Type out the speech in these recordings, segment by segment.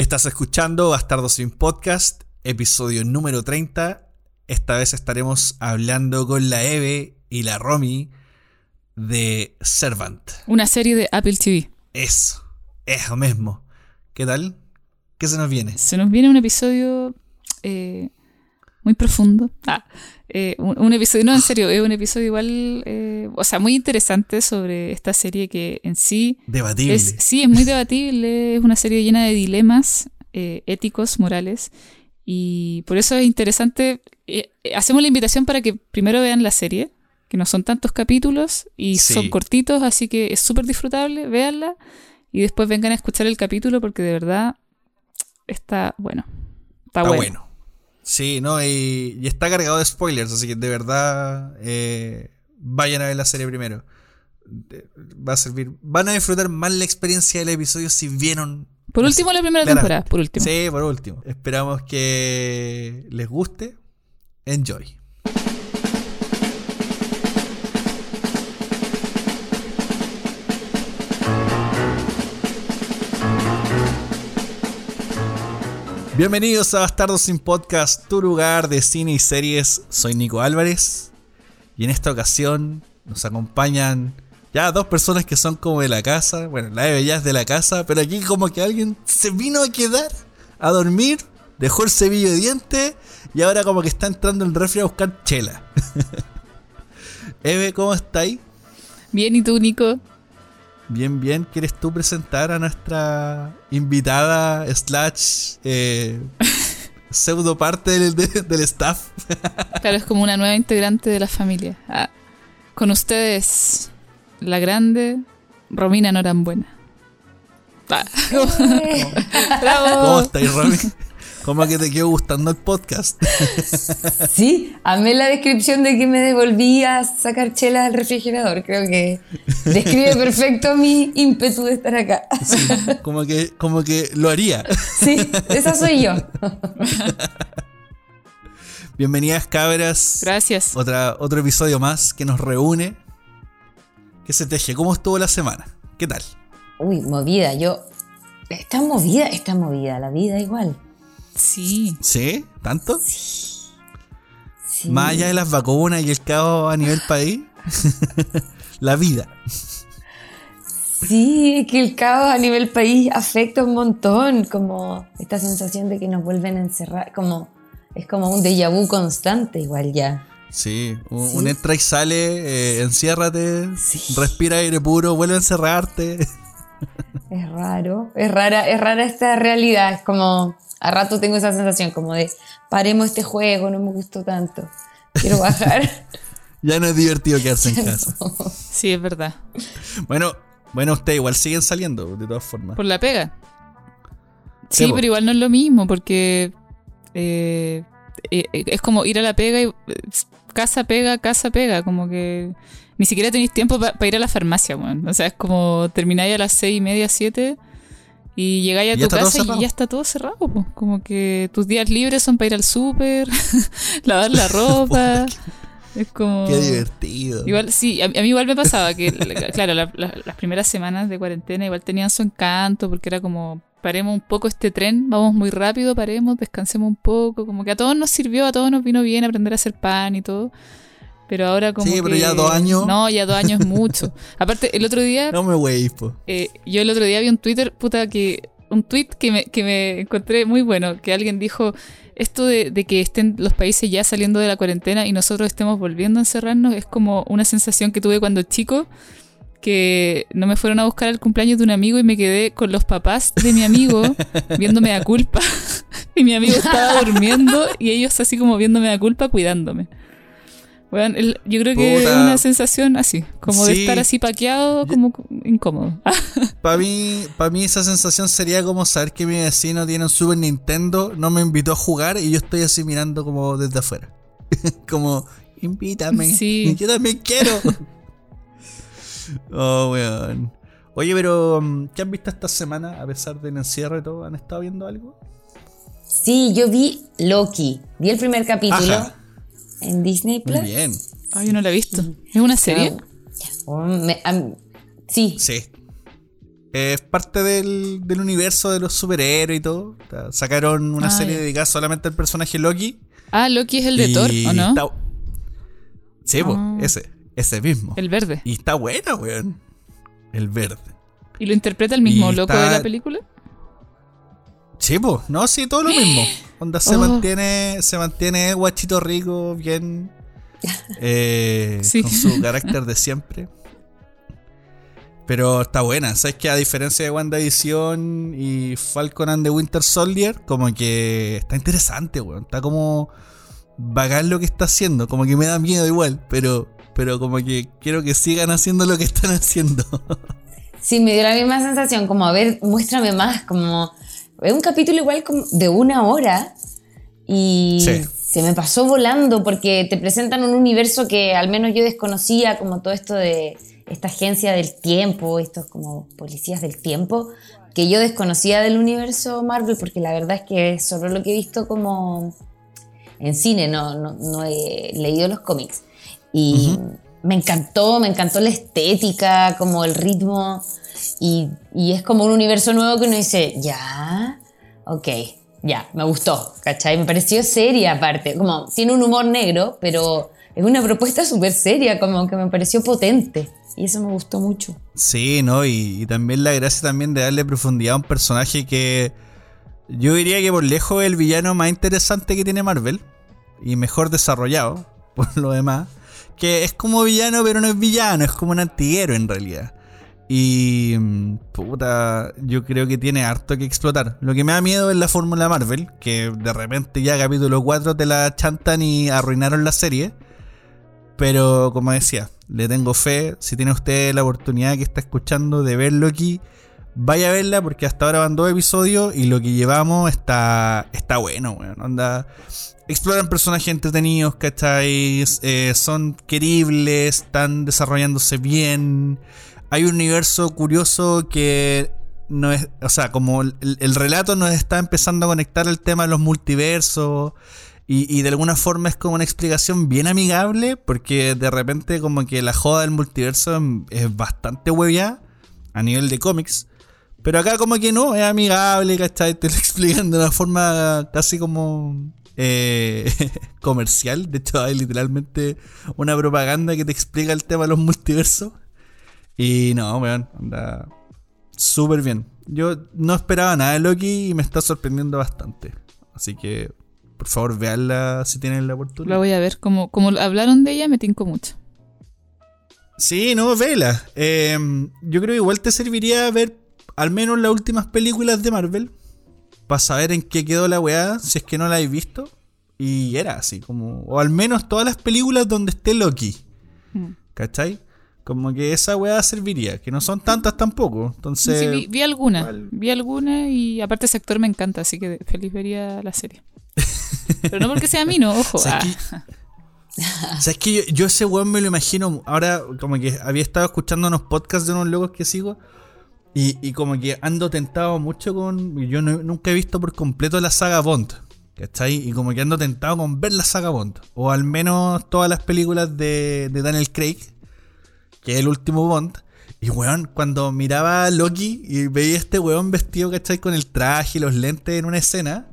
Estás escuchando Bastardo sin Podcast, episodio número 30. Esta vez estaremos hablando con la Eve y la Romy de Servant. Una serie de Apple TV. Eso, eso mismo. ¿Qué tal? ¿Qué se nos viene? Se nos viene un episodio eh, muy profundo. Ah, eh, un, un episodio, no, en serio, es un episodio igual, eh, o sea, muy interesante sobre esta serie que en sí Debatible. es, sí, es muy debatible, es una serie llena de dilemas eh, éticos, morales, y por eso es interesante, eh, eh, hacemos la invitación para que primero vean la serie, que no son tantos capítulos y Sí. son cortitos, así que es súper disfrutable, véanla, y después vengan a escuchar el capítulo porque de verdad está bueno. Está, Está bueno. bueno. Sí, no, y, y está cargado de spoilers, así que de verdad eh, vayan a ver la serie primero. Va a servir. Van a disfrutar más la experiencia del episodio si vieron. Por último, la primera temporada, por último. Sí, por último. Esperamos que les guste. Enjoy. Bienvenidos a Bastardos sin Podcast, tu lugar de cine y series. Soy Nico Álvarez y en esta ocasión nos acompañan ya dos personas que son como de la casa. Bueno, la Eve ya es de la casa, pero aquí como que alguien se vino a quedar a dormir, dejó el cepillo de dientes y ahora como que está entrando en el refri a buscar chela. Eve, ¿cómo estáis? Bien, ¿y tú, Nico? Bien, bien. ¿Quieres tú presentar a nuestra invitada slash eh, pseudo parte del, de- del staff? Claro, es como una nueva integrante de la familia. Ah, con ustedes, la grande Romina Norambuena. Ah. ¡Bravo! ¿Cómo estáis, Romy? ¿Cómo que te quedó gustando el podcast? Sí, amé la descripción de que me devolví a sacar chelas al refrigerador. Creo que describe perfecto mi ímpetu de estar acá. Sí, como que, como que lo haría. Sí, esa soy yo. Bienvenidas, cabras. Gracias. Otra, otro episodio más que nos reúne. ¿Qué se teje? ¿Cómo estuvo la semana? ¿Qué tal? Uy, movida, yo. Está movida, está movida, la vida igual. Sí. ¿Sí? ¿Tanto? Sí. Más allá de las vacunas y el caos a nivel país. la vida. Sí, es que el caos a nivel país afecta un montón, como esta sensación de que nos vuelven a encerrar, como es como un déjà vu constante igual ya. Sí, un, Sí. un entra y sale, eh, enciérrate, Sí. respira aire puro, vuelve a encerrarte. Es raro, es rara, es rara esta realidad, es como a rato tengo esa sensación como de paremos este juego, no me gustó tanto. Quiero bajar. ya no es divertido quedarse en casa. Sí, es verdad. Bueno, bueno, ustedes igual siguen saliendo, de todas formas. Por la pega. Sí, pero igual no es lo mismo porque eh, eh, eh, es como ir a la pega y eh, casa pega, casa pega, como que ni siquiera tenéis tiempo para ir a la farmacia, weón. O sea, es como termináis a las seis y media, siete y llegáis a tu casa y ya está todo cerrado, po. como que tus días libres son para ir al súper, lavar la ropa. es como... Qué divertido. Igual, sí, a, a mí igual me pasaba que, la- claro, la- la- las primeras semanas de cuarentena igual tenían su encanto porque era como, paremos un poco este tren, vamos muy rápido, paremos, descansemos un poco, como que a todos nos sirvió, a todos nos vino bien aprender a hacer pan y todo. Pero ahora como Sí, pero que- ya dos años. No, ya dos años es mucho. Aparte, el otro día, No me weis, po. eh, yo el otro día vi un Twitter, puta, que un tweet que me, que me encontré muy bueno, que alguien dijo, esto de, de que estén los países ya saliendo de la cuarentena y nosotros estemos volviendo a encerrarnos es como una sensación que tuve cuando chico, que no me fueron a buscar al cumpleaños de un amigo y me quedé con los papás de mi amigo viéndome a culpa. y mi amigo estaba durmiendo y ellos así como viéndome a culpa cuidándome. Bueno, el- yo creo que es una sensación así, como de estar así paqueado, como incómodo. Para mí, para mí esa sensación sería como saber que mi vecino tiene un Super Nintendo, no me invitó a jugar y yo estoy así mirando como desde afuera. como, invítame. Sí. Yo también quiero. oh, weón. Oye, pero mm, ¿qué han visto esta semana a pesar del encierro y todo? ¿Han estado viendo algo? Sí, yo vi Loki, vi el primer capítulo Ajá. En Disney Plus. Muy bien. Ay, yo no la he visto. ¿Es una serie? Oh, me- am- sí, Sí. Es parte del, del universo de los superhéroes y todo. Sacaron una Ah, serie dedicada solamente al personaje Loki. Ah, Loki es el de Thor, ¿o no? está- Sí, po, Ah. ese. Ese mismo. El verde. Y está buena, weón. El verde. ¿Y lo interpreta el mismo Y loco está- de la película? Sí, po. No, sí, todo lo mismo. Onda se Oh. mantiene, se mantiene guachito rico, bien. eh, Sí. Con su carácter de siempre. Pero está buena. Sabes que a diferencia de WandaVision y Falcon and the Winter Soldier, como que está interesante, weón. Está como bacán lo que está haciendo. Como que me da miedo igual, pero, pero como que quiero que sigan haciendo lo que están haciendo. Sí, me dio la misma sensación, como, a ver, muéstrame más, como, es un capítulo igual de una hora y Sí. se me pasó volando porque te presentan un universo que al menos yo desconocía, como todo esto de esta agencia del tiempo, estos como policías del tiempo, que yo desconocía del universo Marvel porque la verdad es que es solo lo que he visto como en cine, no, no, no he leído los cómics. Y me encantó, me encantó la estética, como el ritmo. Y, es como un universo nuevo que uno dice, ya, ok, ya, me gustó, ¿cachai? Me pareció seria aparte, como tiene un humor negro, pero es una propuesta súper seria, como que me pareció potente. Y eso me gustó mucho. Sí, ¿no? Y, y también la gracia también de darle profundidad a un personaje que yo diría que por lejos es el villano más interesante que tiene Marvel y mejor desarrollado por lo demás. Que es como villano, pero no es villano, es como un antiguero en realidad. Y mm, puta, yo creo que tiene harto que explotar. Lo que me da miedo es la fórmula Marvel, que de repente ya capítulo 4 te la chantan y arruinaron la serie. Pero como decía, le tengo fe. Si tiene usted la oportunidad que está escuchando de ver Loki, vaya a verla porque hasta ahora van dos episodios y lo que llevamos está, está bueno, weón. Onda, exploran personajes entretenidos, ¿cachai? Eh, son queribles, están desarrollándose bien. Hay un universo curioso que no es, o sea, como el, el relato nos está empezando a conectar el tema de los multiversos. Y, y de alguna forma es como una explicación bien amigable, porque de repente como que la joda del multiverso es bastante huevia a nivel de cómics. Pero acá como que no, es amigable, ¿cachai? Te lo explican de una forma casi como eh, comercial. De hecho hay literalmente una propaganda que te explica el tema de los multiversos. Y no, weón, anda súper bien. Yo no esperaba nada de Loki y me está sorprendiendo bastante. Así que por favor, veanla si tienen la oportunidad. La voy a ver. Como, como hablaron de ella, me tinco mucho. Sí, no, vela. Eh, yo creo que igual te serviría ver al menos las últimas películas de Marvel. Para saber en qué quedó la weá, si es que no la habéis visto. Y era así, como. O al menos todas las películas donde esté Loki. Mm. ¿Cachai? Como que esa weá serviría. Que no son tantas tampoco. Entonces. Sí, vi, vi alguna. Vi alguna y aparte ese actor me encanta, así que feliz vería la serie. Pero no porque sea a mí, no, ojo. O sea, ah. que- o sea, es que yo, yo ese weón me lo imagino. Ahora, como que había estado escuchando unos podcasts de unos locos que sigo. Y, y como que ando tentado mucho con. Yo no- nunca he visto por completo la saga Bond. ¿Cachai? Y como que ando tentado con ver la saga Bond. O al menos todas las películas de, de Daniel Craig. Que es el último Bond. Y weón, cuando miraba a Loki y veía a este weón vestido, ¿cachai? Con el traje y los lentes en una escena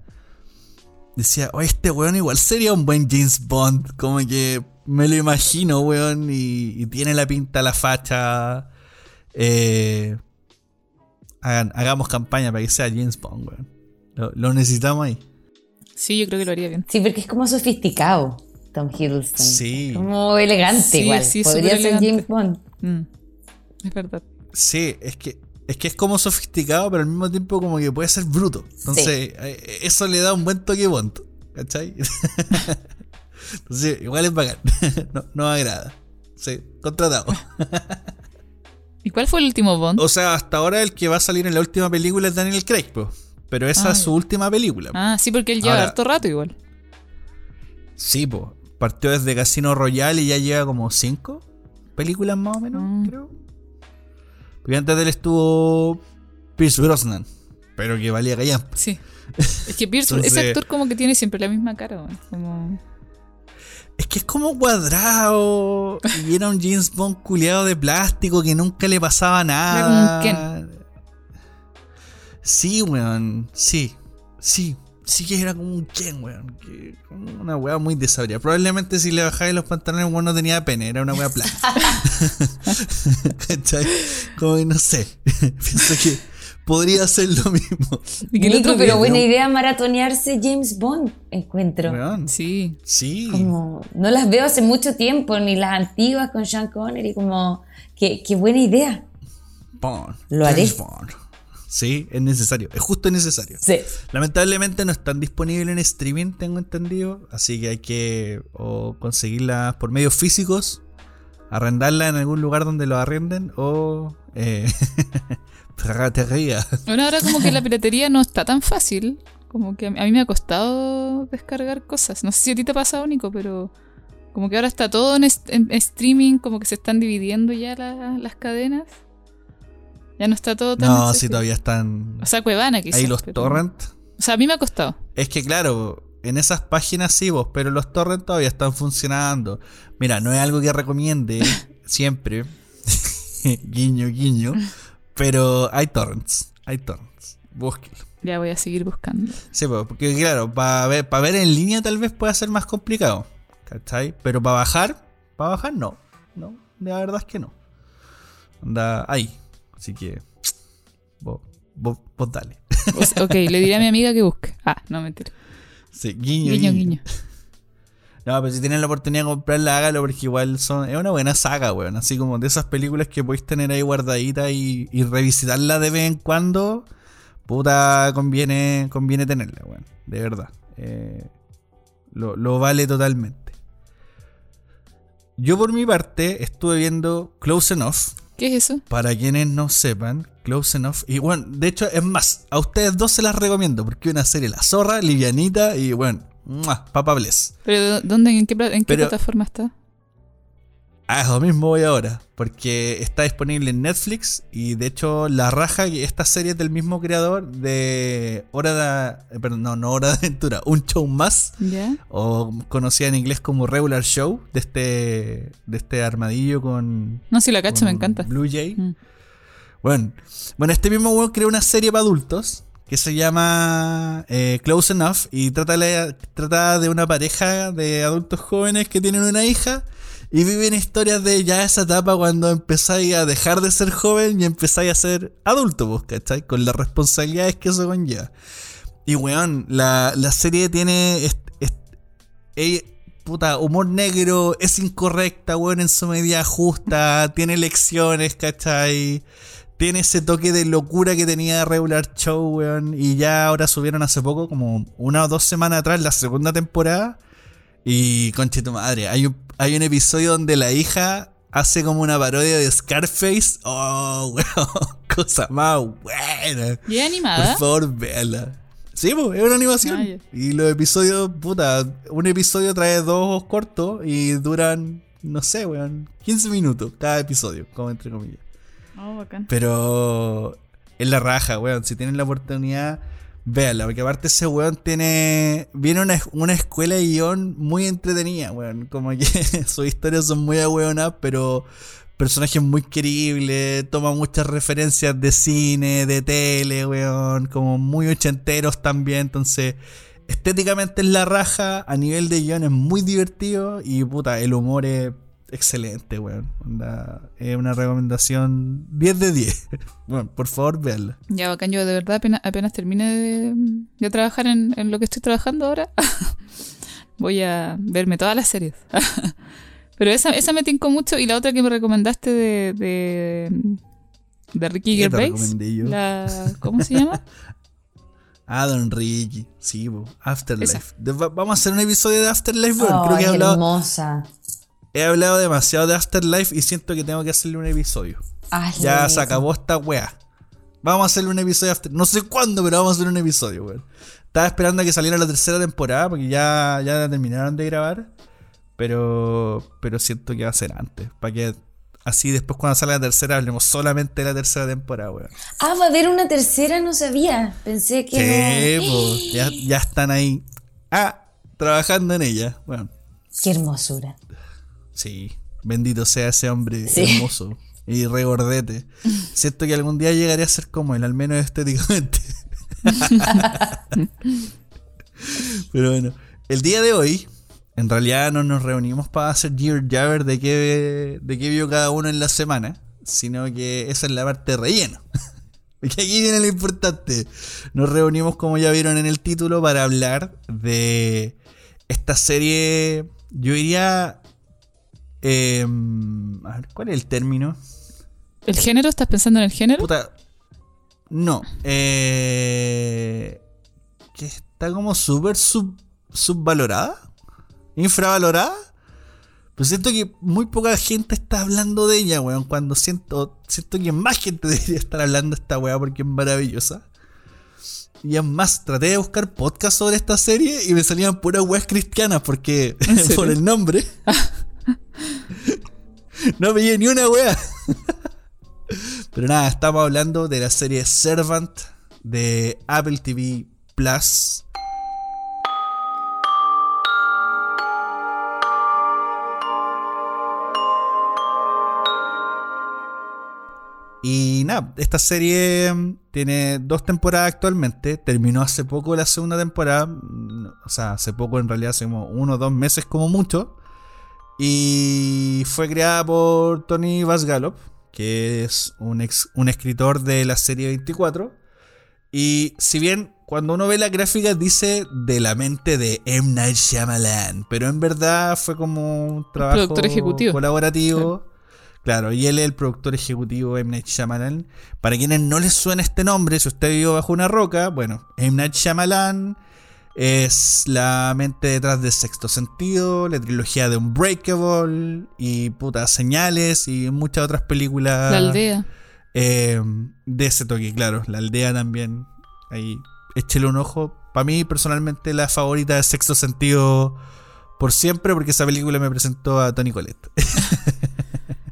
decía, oye, este weón igual sería un buen James Bond. Como que me lo imagino, weón, y, y tiene la pinta, la facha. Eh, hagan- hagamos campaña para que sea James Bond, weón. Lo, lo necesitamos ahí. Sí, yo creo que lo haría bien. Sí, porque es como sofisticado, Tom Hiddleston. Sí. Como elegante Sí, igual. sí, Podría ser elegante. James Bond. Mm, es verdad. Sí, es que, es que es como sofisticado, pero al mismo tiempo como que puede ser bruto. Entonces, eh, eso le da un buen toque Bond. ¿Cachai? Entonces, igual es bacán. no, no agrada. Sí, contratado. ¿Y cuál fue el último Bond? O sea, hasta ahora el que va a salir en la última película es Daniel Craig, po. Pero esa Ah, es su ya. última película. Ah, sí, porque él lleva Ahora- harto rato igual. Sí, po. Partió desde Casino Royale y ya lleva como cinco películas más o menos, Mm. creo. Porque antes de él estuvo Pierce Brosnan. Pero que valía callar. Sí. Es que Pierce, Entonces- ese actor como que tiene siempre la misma cara. Como... Es que es como cuadrado. y era un James Bond culeado de plástico que nunca le pasaba nada. Era como un Sí, weón. Sí. Sí. Sí que era como un Ken, weón. Que, como una weá muy desabrida. Probablemente si le bajáis los pantalones, weón, no tenía pene. Era una weá plana. ¿Cachai? Como que no sé. Pienso que podría ser lo mismo. Nico, otro pero día- buena idea maratonearse James Bond, encuentro. Weón. Sí. Sí. Como, no las veo hace mucho tiempo, ni las antiguas con Sean Connery, como, qué, qué buena idea. Bond. Lo haré. James Bond. Sí, es necesario. Es justo necesario. Sí. Lamentablemente no están disponibles en streaming, tengo entendido. Así que hay que o conseguirlas por medios físicos, arrendarlas en algún lugar donde lo arrenden o eh, piratería. Bueno, ahora como que la piratería no está tan fácil. Como que a mí me ha costado descargar cosas. No sé si a ti te ha pasado, Nico, pero como que ahora está todo en, streaming, como que se están dividiendo ya la- las cadenas. Ya no está todo tan... No, sí, todavía están O sea, Cuevana quizás. ahí los pero- torrent. O sea, a mí me ha costado. Es que claro, en esas páginas sí vos, pero los torrent todavía están funcionando. Mira, no es algo que recomiende siempre. guiño, guiño. Pero hay torrents. Hay torrents. Búsquelo. Ya voy a seguir buscando. Sí, pues, porque claro, para ver, para ver en línea tal vez pueda ser más complicado. ¿Cachai? Pero para bajar, para bajar no. No, la verdad es que no. Anda ahí. Así que. Vos, vos, vos dale. Ok, le diré a mi amiga que busque. Ah, no, mentira. Sí, guiño, Guiño, guiño. No, pero si tienen la oportunidad de comprarla, hágalo porque igual son, es una buena saga, weón. Así como de esas películas que podéis tener ahí guardaditas y, y revisitarla de vez en cuando. Puta, conviene, conviene tenerla, weón. De verdad. Eh, lo, lo vale totalmente. Yo por mi parte estuve viendo Close Enough. ¿Qué es eso? Para quienes no sepan, Close Enough. Y bueno, de hecho, es más, a ustedes dos se las recomiendo porque es una serie La Zorra, livianita y bueno. Papa Bless. ¿Pero dónde, en qué, en qué Pero- plataforma está? A eso mismo voy ahora, porque está disponible en Netflix y de hecho la raja, que esta serie es del mismo creador de Hora de... eh, Perdón, no, no Hora de Aventura, Un Show Más, o conocida en inglés como Regular Show, de este, de este armadillo con... No, si la cacho, me encanta. Blue Jay. Mm. Bueno, bueno, este mismo weón creó una serie para adultos que se llama eh, Close Enough y trata, la- trata de una pareja de adultos jóvenes que tienen una hija y viven historias de ya esa etapa cuando empezáis a dejar de ser joven y empezáis a ser adulto, pues, ¿cachai? Con las responsabilidades que eso conlleva. Y weón, la, la serie tiene... puta, humor negro, es incorrecta, weón, en su medida justa, tiene lecciones, ¿cachai? Tiene ese toque de locura que tenía Regular Show, weón. Y ya ahora subieron hace poco, como una o dos semanas atrás, la segunda temporada. Y conche tu madre, hay un, hay un episodio donde la hija hace como una parodia de Scarface. Oh, weón, cosa más buena. ¿Y es Por animada? favor, véala. Sí, pues, es una animación. Ah. Y los episodios, puta, un episodio trae dos cortos y duran, no sé, weón, 15 minutos cada episodio, como entre comillas. Oh, bacán. Pero es la raja, weón. Si tienen la oportunidad, véanla. Porque aparte ese weón tiene... Viene una, una escuela de guion muy entretenida, weón. Como que sus historias son muy ahueonadas, pero personajes muy queribles. Toma muchas referencias de cine, de tele, weón. Como muy ochenteros también. Entonces... Estéticamente es la raja, a nivel de guion es muy divertido y puta, el humor es excelente, weón. Onda, es una recomendación 10 de 10. Bueno, por favor, véanla. Ya, bacán, yo de verdad apenas, apenas termine de, de trabajar en, en lo que estoy trabajando ahora, voy a verme todas las series. Pero esa, esa me tincó mucho y la otra que me recomendaste de, de, de Ricky ¿Qué te Gervais, recomendé yo? la, ¿cómo se llama? Ah, Don Ricky. Sí, bo. Afterlife. Esa. De- va- vamos a hacer un episodio de Afterlife, weón. Creo que he hablado, hermosa. He hablado demasiado de Afterlife y siento que tengo que hacerle un episodio. Hazle Ya se acabó esta weá. Vamos a hacerle un episodio after. No sé cuándo, pero vamos a hacer un episodio, weón. Estaba esperando a que saliera la tercera temporada porque ya, ya la terminaron de grabar. Pero. Pero siento que va a ser antes. Para que así después cuando salga la tercera hablemos solamente de la tercera temporada, weón. Ah, va a haber una tercera, no sabía. Pensé que Sí, no. po, ya, ya están ahí. Ah, trabajando en ella. Bueno, Qué hermosura. Sí. Bendito sea ese hombre Sí. hermoso. y regordete. Siento que algún día llegaré a ser como él, al menos estéticamente. Pero bueno, el día de hoy, en realidad no nos reunimos para hacer Gear Jabber de qué, de qué vio cada uno en la semana, sino que esa es la parte de relleno. Porque aquí viene lo importante. Nos reunimos, como ya vieron en el título, para hablar de esta serie. Yo diría. Em, a ver, ¿cuál es el término? ¿El género? ¿Estás pensando en el género? Puta. No. Eh, que está como súper sub- subvalorada. Infravalorada. Pero siento que muy poca gente está hablando de ella, weón. Cuando siento, siento que más gente debería estar hablando de esta weá porque es maravillosa. Y es más, traté de buscar podcast sobre esta serie y me salían puras weas cristianas porque por el nombre. no veía ni una wea. Pero nada, estamos hablando de la serie Servant de Apple TV Plus. Y nada, esta serie tiene dos temporadas actualmente. Terminó hace poco la segunda temporada. O sea, hace poco en realidad, hace como uno o dos meses como mucho. Y fue creada por Tony Vasgalop, que es un, ex- un escritor de la serie 24. Y si bien cuando uno ve la gráfica dice de la mente de M. Night Shyamalan, pero en verdad fue como un trabajo productor ejecutivo. colaborativo. Claro, y él es el productor ejecutivo de M. Night Shyamalan. Para quienes no les suena este nombre, si usted vivió bajo una roca, bueno, M. Night Shyamalan es la mente detrás de Sexto Sentido, la trilogía de Unbreakable y putas señales y muchas otras películas La aldea. eh, de ese toque, claro. La aldea también. Ahí, échele un ojo. Para mí, personalmente, la favorita de Sexto Sentido por siempre, porque esa película me presentó a Tony Colette.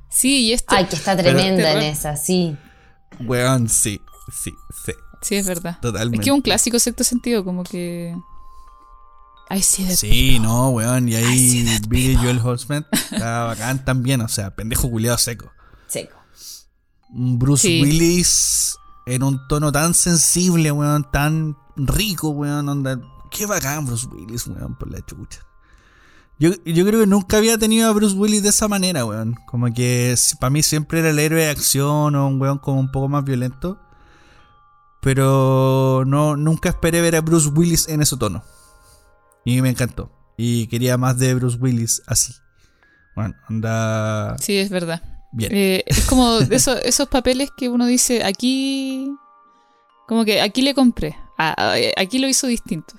Sí, y este. Ay, que está tremenda Terror. en esa, sí. Weón, sí, sí, sí. Sí, es verdad. Totalmente. Es que es un clásico sexto sentido, como que. I see that Sí, no, weón. Y ahí people. Joel Holtzman está bacán también. O sea, pendejo culiado seco. Seco. Bruce Sí. Willis en un tono tan sensible, weón, tan rico, weón, onda. Qué bacán Bruce Willis, weón, por la chucha. Yo, yo creo que nunca había tenido a Bruce Willis de esa manera, weón. Como que para mí siempre era el héroe de acción o un weón como un poco más violento. Pero no, nunca esperé ver a Bruce Willis en ese tono. Y me encantó. Y quería más de Bruce Willis así. Bueno, anda Sí, es verdad. bien. Eh, es como de esos, papeles que uno dice, aquí. Como que aquí le compré. Aquí lo hizo distinto.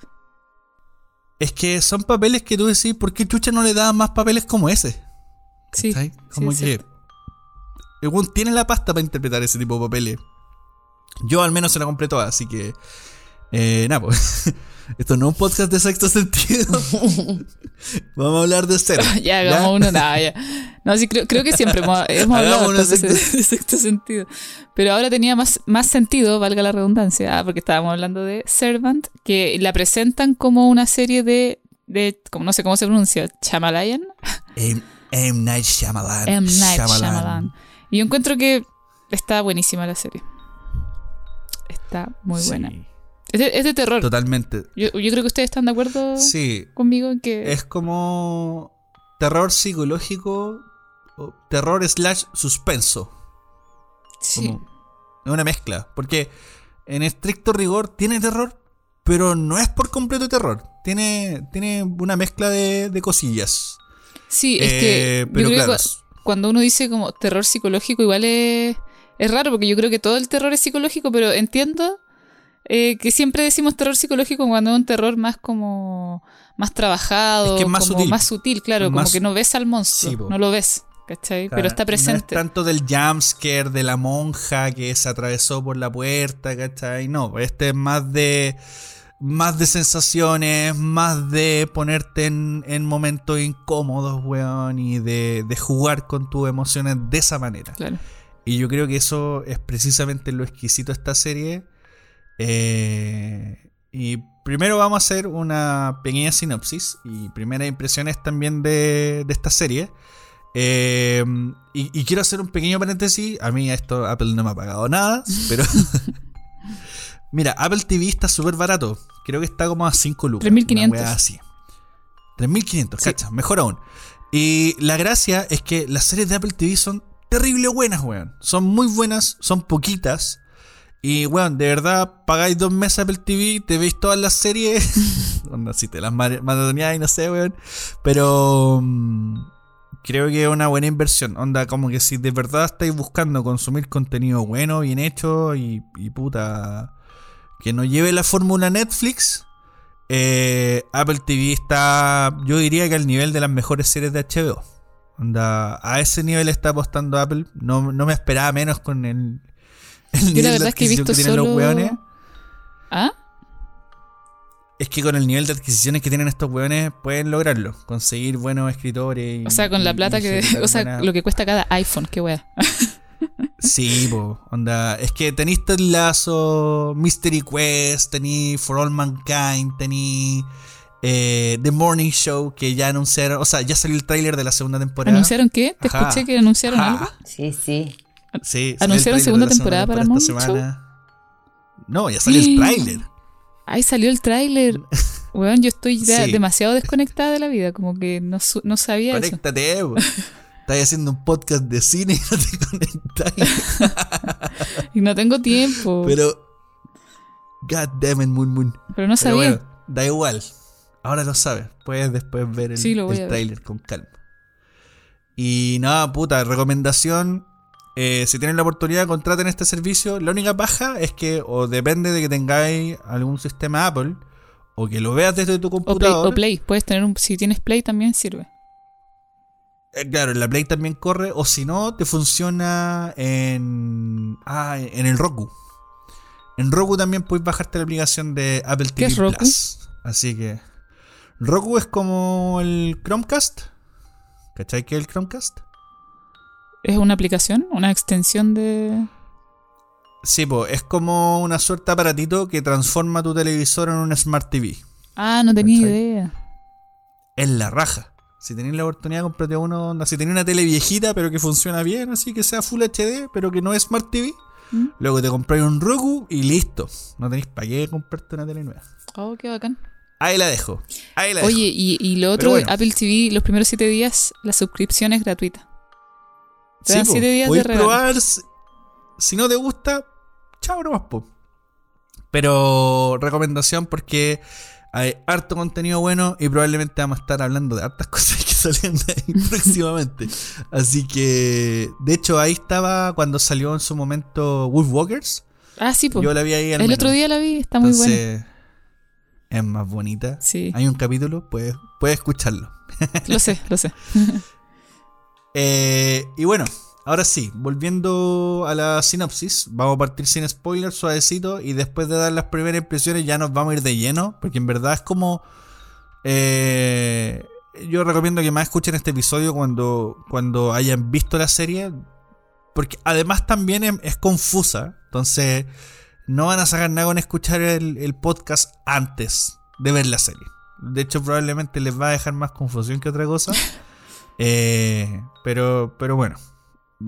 Es que son papeles que tú decís, ¿por qué Chucha no le daban más papeles como ese? Sí. Sí, Como es que. El tiene la pasta para interpretar ese tipo de papeles. Yo al menos se la compré toda, así que. Eh, nada, pues. Esto no es un podcast de sexto sentido. Vamos a hablar de cero. ya, hagamos uno, nada, ya. No, sí, creo, creo que siempre hemos, hemos hablado de sexto sentido. Pero ahora tenía más, más sentido, valga la redundancia, ah, porque estábamos hablando de Servant, que la presentan como una serie de, de como no sé cómo se pronuncia, Chamalayan. M. M. Night Shyamalan. M. Night Shyamalan. Shyamalan. Y yo encuentro que está buenísima la serie. Está muy Sí, buena. Es de, es de terror. Totalmente. Yo, yo creo que ustedes están de acuerdo Sí, conmigo en que... es como terror psicológico, o terror slash suspenso. sí. Como- es una mezcla. Porque en estricto rigor tiene terror, pero no es por completo terror. Tiene, tiene una mezcla de, de cosillas. Sí, es Eh, que yo pero creo claro, que cu- cuando uno dice como terror psicológico igual es, es raro porque yo creo que todo el terror es psicológico, pero entiendo eh, que siempre decimos terror psicológico cuando es un terror más como más trabajado, Es que es más como sutil. más sutil, claro, como que no ves al monstruo, Sí, no lo ves, ¿cachai? pero está No presente. es tanto del jumpscare de la monja que se atravesó por la puerta, ¿cachai? No, este es más de. Más de sensaciones, más de ponerte en, en momentos incómodos, weón, y de, de jugar con tus emociones de esa manera. Claro. Y yo creo que eso es precisamente lo exquisito de esta serie. Eh, y primero vamos a hacer una pequeña sinopsis y primeras impresiones también de, de esta serie. Eh, y, y quiero hacer un pequeño paréntesis. A mí esto Apple no me ha pagado nada, pero... Mira, Apple TV está súper barato. Creo que está como a 5 lucas. 3.500. una wea así. 3.500, cacha, mejor aún. Y la gracia es que las series de Apple TV son terrible buenas, weón. Son muy buenas, son poquitas. Y, weón, de verdad, pagáis dos meses Apple TV, te veis todas las series. Onda, si te las mar- maratoneáis, no sé, weón. Pero mm, creo que es una buena inversión. Onda, como que si de verdad estáis buscando consumir contenido bueno, bien hecho y, y puta. Que no lleve la fórmula Netflix. eh, Apple TV está, yo diría que al nivel de las mejores series de HBO. Onda, a ese nivel está apostando Apple. No, no me esperaba menos con el, el Yo la de verdad es que he visto tienen los solo... weones. ¿Ah? Es que con el nivel de adquisiciones que tienen estos weones pueden lograrlo. Conseguir buenos escritores. y- O sea, con la plata y que... O sea, buena- lo que cuesta cada iPhone, qué wea. Sí, po, onda. Es que tenéis Ted Lazo, Mystery Quest, tenéis For All Mankind, tenéis eh, The Morning Show, que ya anunciaron. O sea, ya salió el tráiler de la segunda temporada. ¿Anunciaron qué? ¿Te Ajá. escuché que anunciaron Ajá. algo? Sí, sí. Sí, ¿Anunciaron segunda temporada para esta Morning. No, ya salió el tráiler. Ay, salió el tráiler. Weón, yo estoy ya Sí. demasiado desconectada de la vida, como que no, no sabía eso. Conéctate. Estás haciendo un podcast de cine y no te conectáis. Y no tengo tiempo. Pero, Pero. God damn it, Moon Moon. no Pero sabía. bueno, da igual. Ahora lo sabes. Puedes después ver el, Sí, el ver. tráiler con calma. Y nada, puta, recomendación. Eh, si tienen la oportunidad, contraten este servicio. La única baja es que, o depende de que tengáis algún sistema Apple, o que lo veas desde tu o, play, computador. o Play, puedes tener un. Si tienes Play también sirve. Eh, claro, la Play también corre, o si no, te funciona en. Ah, en el Roku. En Roku también puedes bajarte la aplicación de Apple ¿Qué TV es Roku? Plus. Así que. Roku es como el Chromecast. ¿Cachai que es el Chromecast? ¿Es una aplicación? ¿Una extensión de.? Sí, pues es como una suerte de aparatito que transforma tu televisor en un Smart TV. Ah, no tenía ¿Cachai? idea. Es la raja. Si tenéis la oportunidad, comprate uno. onda, Si tenéis una tele viejita, pero que funciona bien, así que sea Full HD, pero que no es Smart TV. ¿Mm? Luego te compráis un Roku y listo. No tenéis para qué comprarte una tele nueva. Oh, qué bacán. Ahí la dejo. Ahí la dejo. Oye, y, y lo otro, bueno. Apple TV, los primeros siete días, la suscripción es gratuita. Te dan días de regalo. probar. Si no te gusta, chao nomás, po. Pero recomendación porque hay harto contenido bueno y probablemente vamos a estar hablando de hartas cosas que salen de ahí próximamente. Así que, de hecho, ahí estaba cuando salió en su momento Wolfwalkers. Ah, sí, pues. Yo la vi ahí al El menos. otro día la vi, está muy buena. Es más bonita. Sí, Hay un capítulo, puedes, puedes escucharlo. lo sé, lo sé. Eh, y bueno, ahora sí, volviendo a la sinopsis, vamos a partir sin spoilers, suavecito, y después de dar las primeras impresiones ya nos vamos a ir de lleno, porque en verdad es como... eh, yo recomiendo que más escuchen este episodio cuando, cuando hayan visto la serie, porque además también es, confusa, entonces no van a sacar nada con escuchar el podcast antes de ver la serie. De hecho, probablemente les va a dejar más confusión que otra cosa. Eh, pero, pero bueno,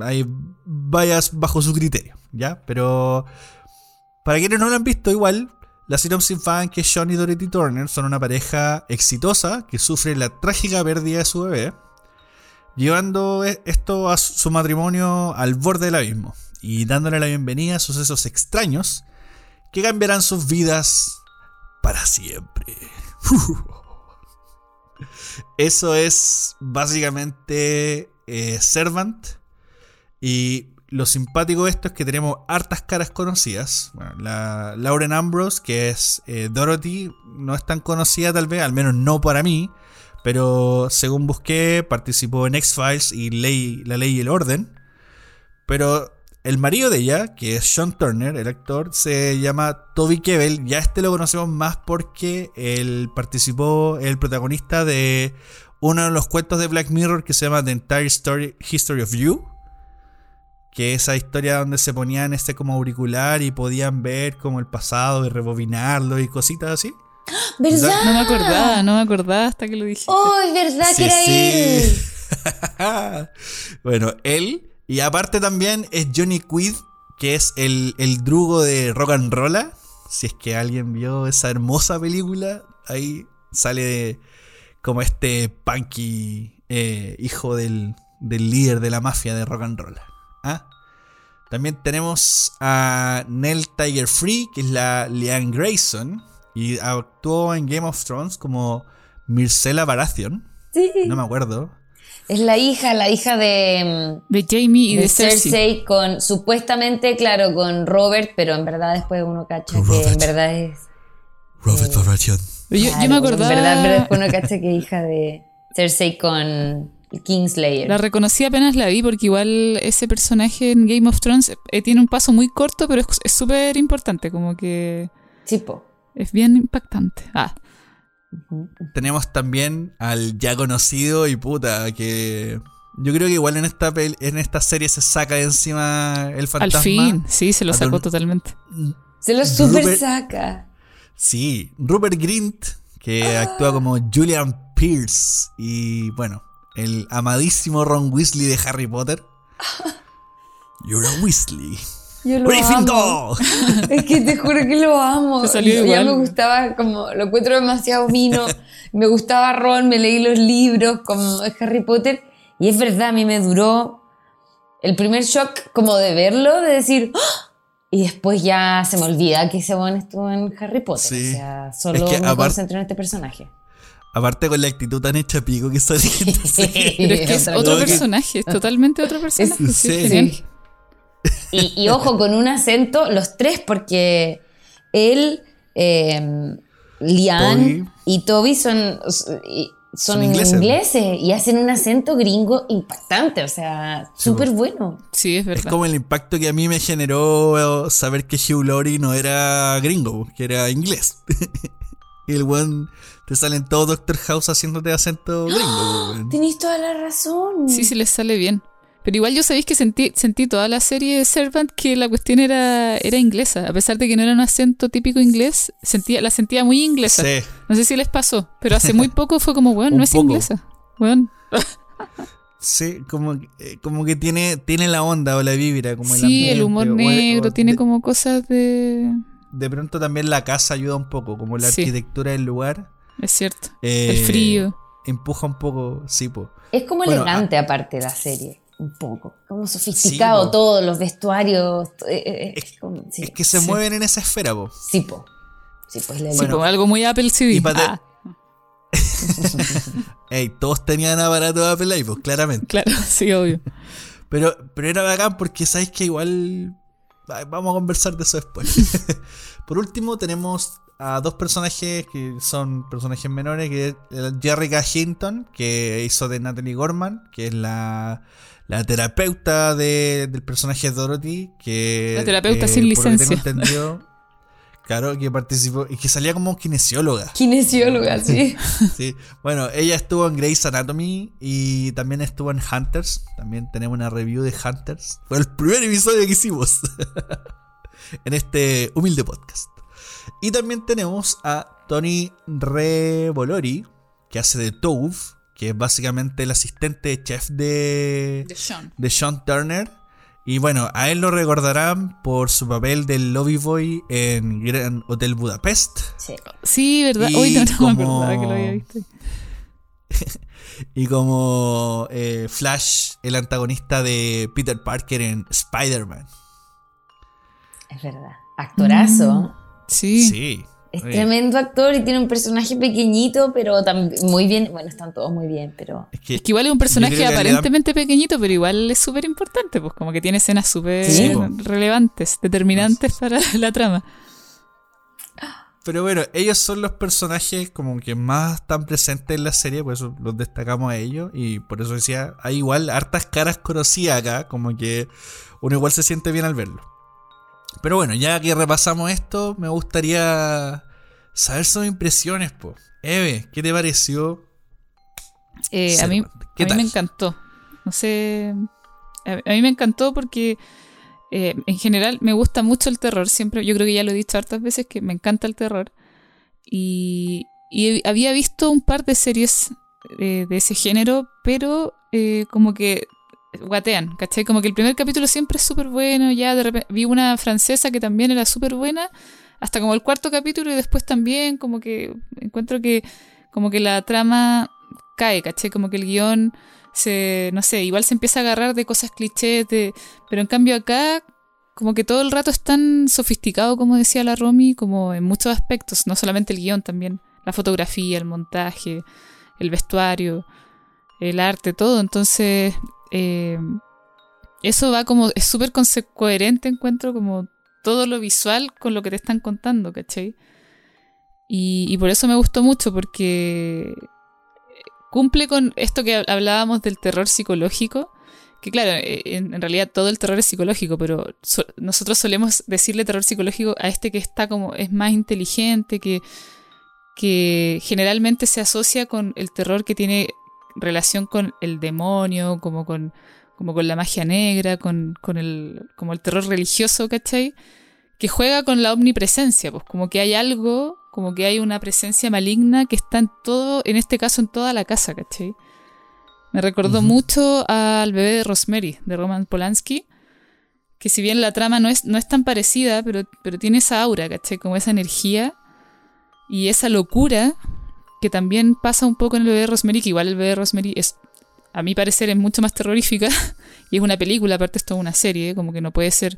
ahí vayas bajo su criterio, ¿ya? Pero para quienes no lo han visto, igual, la sinopsis va en que Sean y Dorothy Turner son una pareja exitosa que sufre la trágica pérdida de su bebé, llevando e- esto a su matrimonio al borde del abismo y dándole la bienvenida a sucesos extraños que cambiarán sus vidas para siempre. Eso es básicamente eh, Servant. Y lo simpático de esto es que tenemos hartas caras conocidas. La Lauren Ambrose, que es eh, Dorothy, no es tan conocida tal vez, al menos no para mí. Pero según busqué, participó en X-Files y Ley, La Ley y el Orden. Pero el marido de ella, que es Sean Turner, el actor, se llama Toby Kebbell. Ya este lo conocemos más porque él participó, el protagonista de uno de los cuentos de Black Mirror que se llama The Entire Story, History of You. Que es esa historia donde se ponían este como auricular y podían ver como el pasado y rebobinarlo y cositas así. ¿Verdad? No me acordaba, no me acordaba hasta que lo dije. Oh, es verdad Sí, que era sí. él. bueno, él. Y aparte también es Johnny Quid, que es el, el drugo de Rock and Rolla. Si es que alguien vio esa hermosa película, ahí sale de- como este punky eh, hijo del, del líder de la mafia de Rock and Roll. ¿Ah? También tenemos a Nell Tiger Free, que es la Leanne Grayson, y actuó en Game of Thrones como Myrcella Baratheon. Sí. No me acuerdo. Es la hija, la hija de, De Jamie y de de, Cersei. Cersei con, supuestamente, claro, con Robert, pero en verdad después uno cacha Con que en verdad es... Robert Baratheon. Pero yo, me acordaba. En verdad, en verdad después uno cacha que es hija de Cersei con Kingslayer. La reconocí apenas la vi porque igual ese personaje en Game of Thrones eh, tiene un paso muy corto, pero es súper importante, como que Sí, po. es bien impactante. Ah, Tenemos también al ya conocido y puta, que yo creo que igual en esta en esta serie se saca de encima el fantasma. al fin, sí, se lo sacó totalmente. Se lo super Rupert- saca. Sí, Rupert Grint, que actúa como Julian Pierce. Y bueno, el amadísimo Ron Weasley de Harry Potter. You're a Weasley. Yo lo amo. Es que te juro que lo amo. Ya me gustaba, como lo encuentro demasiado vino. me gustaba Ron, me leí los libros como es Harry Potter. Y es verdad, a mí me duró el primer shock como de verlo, de decir. ¡Ah! Y después ya se me olvida que ese buen estuvo en Harry Potter. Sí. O sea, solo Es que me concentro en este personaje. Aparte con la actitud tan hecha pico que serie. Pero es que es otro personaje, es totalmente otro personaje. Es- sí, sí. Y, y ojo, con un acento, los tres, porque él, eh, Lian Toby. y Toby son, son, Son ingleses. ingleses. y hacen un acento gringo impactante, o sea, súper bueno. Sí, es Es verdad. como el impacto que a mí me generó saber que Hugh Laurie no era gringo, que era inglés. y el weón te salen todo Doctor House haciéndote acento gringo. weón. Tenéis toda la razón. Sí, sí les sale bien. Pero igual yo sabéis que sentí, sentí toda la serie de Servant que la cuestión era, era inglesa. A pesar de que no era un acento típico inglés, sentía, la sentía muy inglesa. Sí. No sé si les pasó, pero hace muy poco fue como, weón, no es poco. inglesa. Weón. Sí, como, eh, como que tiene, tiene la onda o la vibra, como el Sí, el humor ambiente, o- negro, o tiene de, como cosas de... de pronto también la casa ayuda un poco, como la Sí. arquitectura del lugar. Es cierto. eh, el frío. Empuja un poco, sí, po. Es como Bueno, elegante aparte la serie, un poco. Como sofisticado Sí, po. todo, los vestuarios. eh, eh, Es- como- sí. Es que se Sí. mueven en esa esfera, po. Sí, po. Sí, pues la bueno, como algo muy Apple te- Ah, Ey, todos tenían aparatos Apple ahí, pues, claramente. claro, sí, obvio. Pero, pero era bacán porque sabéis que igual. Vamos a conversar de eso después. Por último, tenemos a dos personajes que son personajes menores, que es Jerrica Hinton, que hizo de Natalie Gorman, que es la, la terapeuta de- del personaje Dorothy, que... La terapeuta sin que tengo licencia. entendido, claro, que participó y que salía como kinesióloga. Kinesióloga, sí. Sí, bueno, ella estuvo en Grey's Anatomy y también estuvo en Hunters. También tenemos una review de Hunters. Fue el primer episodio que hicimos en este humilde podcast. Y también tenemos a Tony Revolori, que hace de Tove, que es básicamente el asistente de chef de, De Sean. de Sean Turner. Y bueno, a él lo recordarán por su papel del lobby boy en Grand Hotel Budapest. Sí. Sí, ¿verdad? Y Hoy no, no me como- acordaba que lo había visto. Y como eh, Flash, el antagonista de Peter Parker en Spider-Man. Es verdad. Actorazo. Sí. Sí. Es Oye, tremendo actor y tiene un personaje pequeñito, pero también muy bien. Bueno, están todos muy bien, pero. Es que, Es que igual es un personaje aparentemente pequeñito, pero igual es súper importante, pues como que tiene escenas súper Sí, relevantes, determinantes para la trama. Pero bueno, ellos son los personajes como que más están presentes en la serie, por eso los destacamos a ellos. Y por eso decía, hay igual hartas caras conocidas acá, como que uno igual se siente bien al verlo. Pero bueno, ya que repasamos esto, me gustaría saber sus impresiones, po. Eve, ¿qué te pareció? Eh, a mí, me encantó. No sé. A, a mí me encantó porque eh, en general me gusta mucho el terror. Siempre, yo creo que ya lo he dicho hartas veces que me encanta el terror. Y, y había visto un par de series eh, de ese género, pero como que guatean, ¿cachai? Como que el primer capítulo siempre es súper bueno, ya de repente vi una francesa que también era súper buena, hasta como el cuarto capítulo y después también como que encuentro que como que la trama cae, ¿cachai? Como que el guion se, no sé, igual se empieza a agarrar de cosas clichés, de, pero en cambio acá como que todo el rato es tan sofisticado, como decía la Romy, como en muchos aspectos, no solamente el guion también, la fotografía, el montaje, el vestuario, el arte, todo. Entonces, eh, eso va como, es súper coherente, encuentro, como todo lo visual con lo que te están contando, ¿cachai? Y, y por eso me gustó mucho, porque cumple con esto que hablábamos del terror psicológico, que claro, eh, en, realidad todo el terror es psicológico, pero nosotros solemos decirle terror psicológico a este que está como, es más inteligente, que, que generalmente se asocia con el terror que tiene relación con el demonio, como con, como con la magia negra, con, con el, como el terror religioso, ¿cachai? Que juega con la omnipresencia, pues como que hay algo, como que hay una presencia maligna que está en todo, en este caso en toda la casa, ¿cachai? Me recordó mucho al bebé de Rosemary, de Roman Polanski, que si bien la trama no es, no es tan parecida, pero, pero tiene esa aura, ¿cachai? Como esa energía y esa locura que también pasa un poco en el bebé de Rosemary, que igual el bebé de Rosemary es, a mi parecer, es mucho más terrorífica. y es una película, aparte esto es una serie, como que no puede ser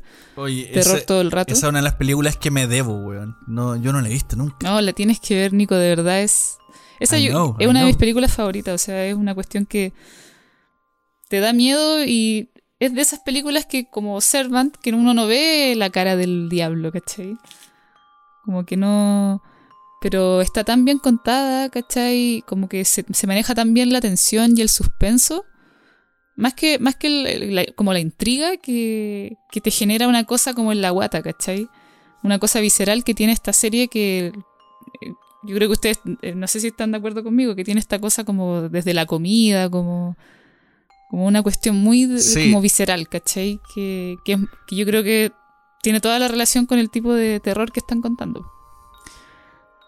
terror todo el rato. Esa es una de las películas que me debo, weón. No, yo no la he visto nunca. No, la tienes que ver, Nico, de verdad es esa es una de mis películas favoritas, o sea, es una cuestión que te da miedo y es de esas películas que como Servant, que uno no ve la cara del diablo, ¿cachai? Como que no... Pero está tan bien contada, ¿cachai? Como que se, maneja tan bien la tensión y el suspenso. Más que, más que como la intriga que, que te genera una cosa como en la guata, ¿cachai? Una cosa visceral que tiene esta serie que yo creo que ustedes, eh, no sé si están de acuerdo conmigo, que tiene esta cosa como desde la comida, como, como una cuestión muy como visceral, ¿cachai? Que, que, yo creo que tiene toda la relación con el tipo de terror que están contando.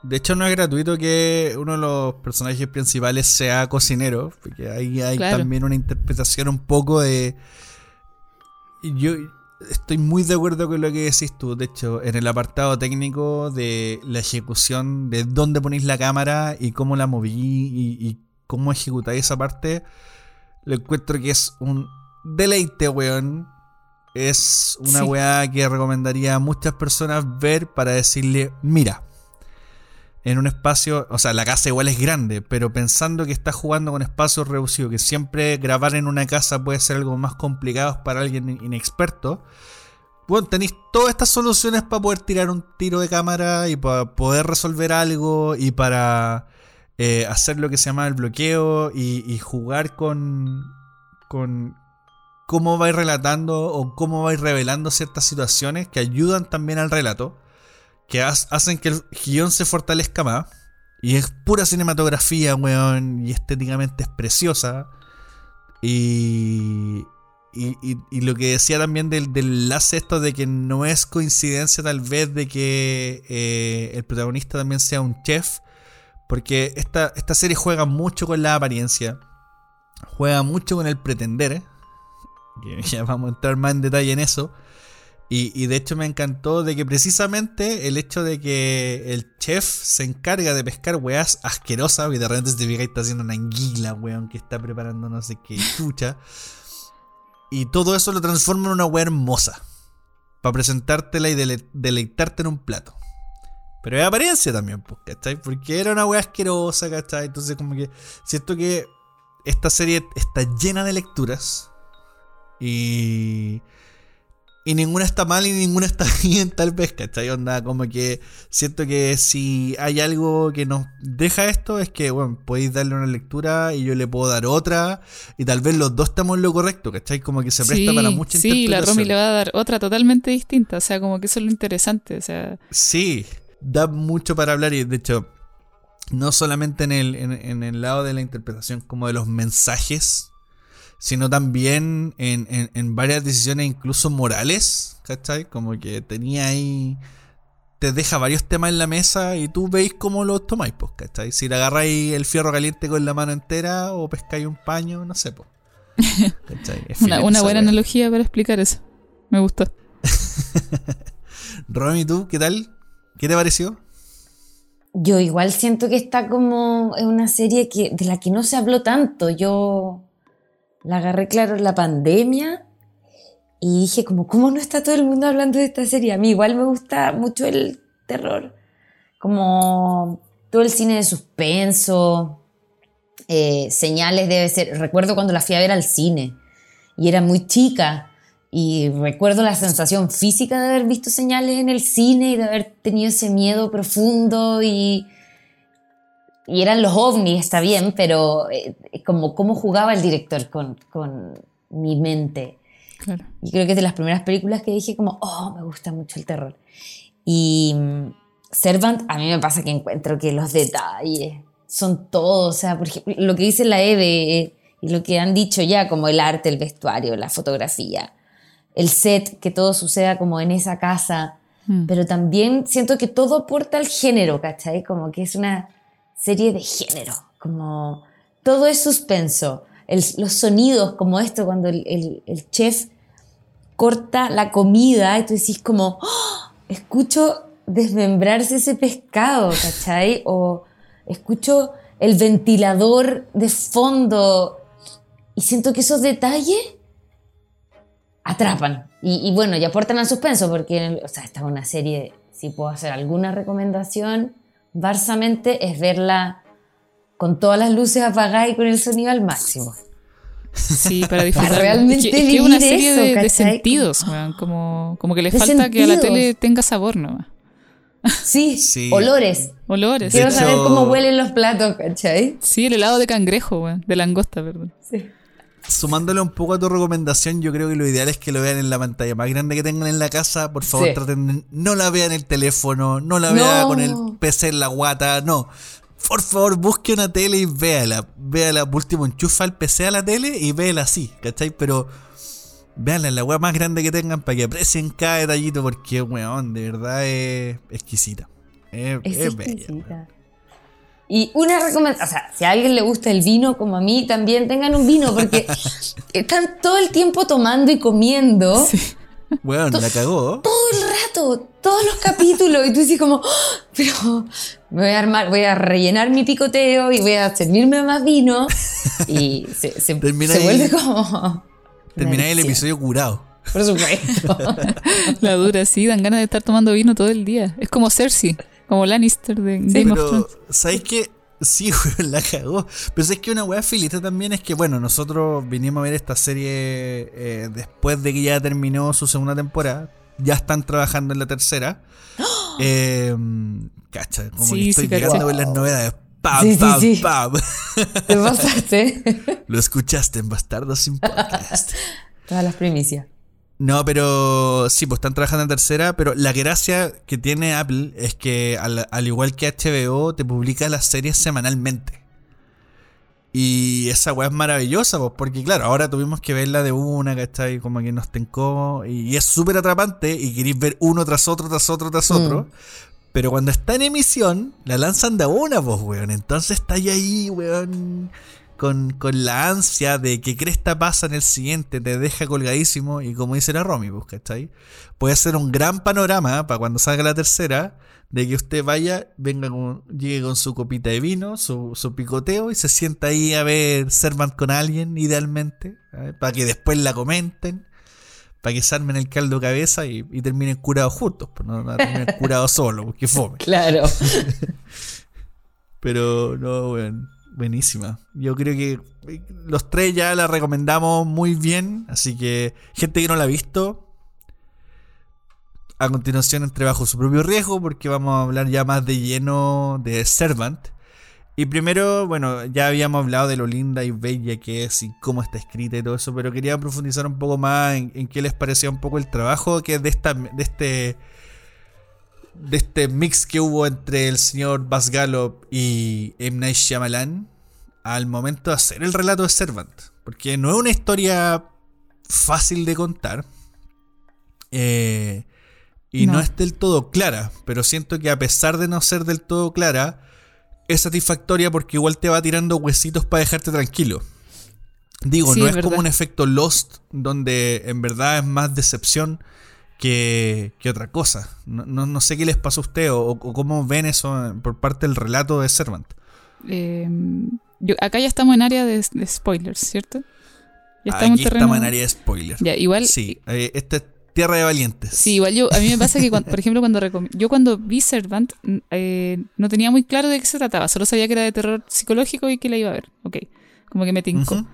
De hecho, no es gratuito que uno de los personajes principales sea cocinero, porque ahí hay también una interpretación un poco de... Yo, estoy muy de acuerdo con lo que decís tú. De hecho, en el apartado técnico de la ejecución, de dónde ponéis la cámara y cómo la moví y, cómo ejecutáis esa parte, lo encuentro que es un deleite, weón. Es una weá que recomendaría a muchas personas ver para decirle, mira, en un espacio, o sea, la casa igual es grande, pero pensando que estás jugando con espacios reducidos, que siempre grabar en una casa puede ser algo más complicado para alguien inexperto. Bueno, tenéis todas estas soluciones para poder tirar un tiro de cámara y para poder resolver algo y para eh, hacer lo que se llama el bloqueo y, jugar con, con cómo vais relatando o cómo vais revelando ciertas situaciones que ayudan también al relato que hacen que el guion se fortalezca más. Y es pura cinematografía, weón. Y estéticamente es preciosa. Y, y, lo que decía también del, del enlace esto de que no es coincidencia tal vez de que eh, el protagonista también sea un chef. Porque esta, esta serie juega mucho con la apariencia. Juega mucho con el pretender. Ya vamos a entrar más en detalle en eso. Y, de hecho me encantó de que precisamente el hecho de que el chef se encarga de pescar weas asquerosas y de repente se y está haciendo una anguila, weón, que está preparando no sé qué chucha. Y todo eso lo transforma en una wea hermosa. Para presentártela y deleitarte en un plato. Pero es apariencia también, pues, ¿cachai? Porque era una wea asquerosa, ¿cachai? Entonces como que siento que esta serie está llena de lecturas. Y y ninguna está mal y ninguna está bien, tal vez, ¿cachai? Onda, como que siento que si hay algo que nos deja esto es que, bueno, podéis darle una lectura y yo le puedo dar otra y tal vez los dos estamos en lo correcto, ¿cachai? Como que se presta para mucha Sí, la Romy le va a dar otra totalmente distinta, o sea, como que eso es lo interesante, o sea... Sí, da mucho para hablar y de hecho, no solamente en el, en el lado de la interpretación, como de los mensajes sino también en, varias decisiones incluso morales, ¿cachai? Como que tenía ahí te deja varios temas en la mesa y tú veis cómo los tomáis, pues, ¿cachai? Si le agarráis el fierro caliente con la mano entera o pescáis un paño, no sé, pues. una, una buena analogía para explicar eso. Me gustó. Romy, ¿tú qué tal? ¿Qué te pareció? Yo igual siento que está como en una serie que, de la que no se habló tanto. Yo la agarré claro en la pandemia y dije como, ¿cómo no está todo el mundo hablando de esta serie? A mí igual me gusta mucho el terror, como todo el cine de suspenso, eh, señales debe ser, recuerdo cuando la fui a ver al cine y era muy chica y recuerdo la sensación física de haber visto señales en el cine y de haber tenido ese miedo profundo y, y eran los ovnis, está bien, pero eh, como cómo jugaba el director con, con mi mente. Y creo que es de las primeras películas que dije como, oh, me gusta mucho el terror. Y mm, Servant, a mí me pasa que encuentro que los detalles son todos, o sea, por ejemplo, lo que dice la Eve y lo que han dicho ya, como el arte, el vestuario, la fotografía, el set, que todo suceda como en esa casa, hmm. pero también siento que todo aporta al género, ¿cachai? Como que es una serie de género, como todo es suspenso. los sonidos como esto, cuando el, chef corta la comida y tú decís como, ¡Oh! escucho desmembrarse ese pescado, ¿cachai? O escucho el ventilador de fondo y siento que esos detalles atrapan. Y, bueno, y aportan al suspenso porque, o sea, esta es una serie, si puedo hacer alguna recomendación, barsamente es verla con todas las luces apagadas y con el sonido al máximo. Sí, para disfrutar. realmente es que, es una serie de, sentidos, como, como que le falta que a la tele tenga sabor, ¿no? Sí, sí. olores. Olores. Quiero saber cómo huelen los platos, ¿cachai? Sí, el helado de cangrejo, weón. De langosta, perdón. Sí. Sumándole un poco a tu recomendación, yo creo que lo ideal es que lo vean en la pantalla más grande que tengan en la casa. Por favor, traten no la vean en el teléfono, no la vean con el PC en la guata, no por favor, busque una tele y véala. Véala, por último, enchufa el PC a la tele y véala así, ¿cachai? Pero véanla en la weá más grande que tengan para que aprecien cada detallito porque, weón, de verdad es exquisita. Es, exquisita. Y una recomendación, o sea, si a alguien le gusta el vino como a mí, también tengan un vino porque están todo el tiempo tomando y comiendo. Bueno, la cagó. Todo el rato, todos los capítulos. Y tú dices como, ¡Ah! pero me voy a armar, voy a rellenar mi picoteo y voy a servirme más vino. Y se, se, vuelve como... Termináis el episodio curado. Por supuesto. La dura, sí, dan ganas de estar tomando vino todo el día. Es como Cersei, como Lannister de Game of Thrones. ¿Sabéis qué? Sí, la cagó. Pero es que una weá filita también es que, bueno, nosotros vinimos a ver esta serie eh, después de que ya terminó su segunda temporada. Ya están trabajando en la tercera. Eh, cacha, como que estoy llegando a ver las novedades. ¡Pam, pam, pam! Te pasaste. Lo escuchaste en Bastardo sin podcast. Todas las primicias. No, pero sí, pues están trabajando en tercera, pero la gracia que tiene Apple es que al, igual que HBO te publica las series semanalmente. Y esa weá es maravillosa, pues, porque claro, ahora tuvimos que verla de una, ¿cachai? Como que nos tencó. Y es súper atrapante y queréis ver uno tras otro, tras otro, tras otro. Mm. Pero cuando está en emisión, la lanzan de una, pues, weón. Entonces está ahí, weón con, la ansia de que cresta pasa en el siguiente, te deja colgadísimo y como dice la Romy, pues, ¿cachai? Puede ser un gran panorama para cuando salga la tercera, de que usted vaya, venga llegue con su copita de vino, su, su picoteo y se sienta ahí a ver Servant con alguien, idealmente, para que después la comenten, para que se armen el caldo cabeza y, terminen curados juntos, pues no, no terminen curados solo, porque fome. Claro. Pero no, bueno Buenísima. Yo creo que eh, los tres ya la recomendamos muy bien. Así que, gente que no la ha visto, a continuación entre bajo su propio riesgo, porque vamos a hablar ya más de lleno de Servant. Y primero, bueno, ya habíamos hablado de lo linda y bella que es y cómo está escrita y todo eso, pero quería profundizar un poco más en, qué les parecía un poco el trabajo que de esta, de este de este mix que hubo entre el señor Bas Gallop y M. Night Shyamalan al momento de hacer el relato de Servant. Porque no es una historia fácil de contar. Eh, y no. No. es del todo clara, pero siento que a pesar de no ser del todo clara, es satisfactoria porque igual te va tirando huesitos para dejarte tranquilo. Digo, Sí, no es es como un efecto Lost donde en verdad es más decepción que, que otra cosa. No, no- no sé qué les pasó a usted o, o cómo ven eso por parte del relato de Servant. Eh, yo- acá ya estamos en área de, de spoilers, ¿cierto? Ya estamos Aquí en terreno. estamos en área de spoiler. Ya, igual. Sí, eh, esta es tierra de valientes. Sí, igual yo, a mí me pasa que, cuando- por ejemplo, cuando recom- yo cuando vi Servant, eh, no tenía muy claro de qué se trataba, solo sabía que era de terror psicológico y que la iba a ver, ok, como que me tincó.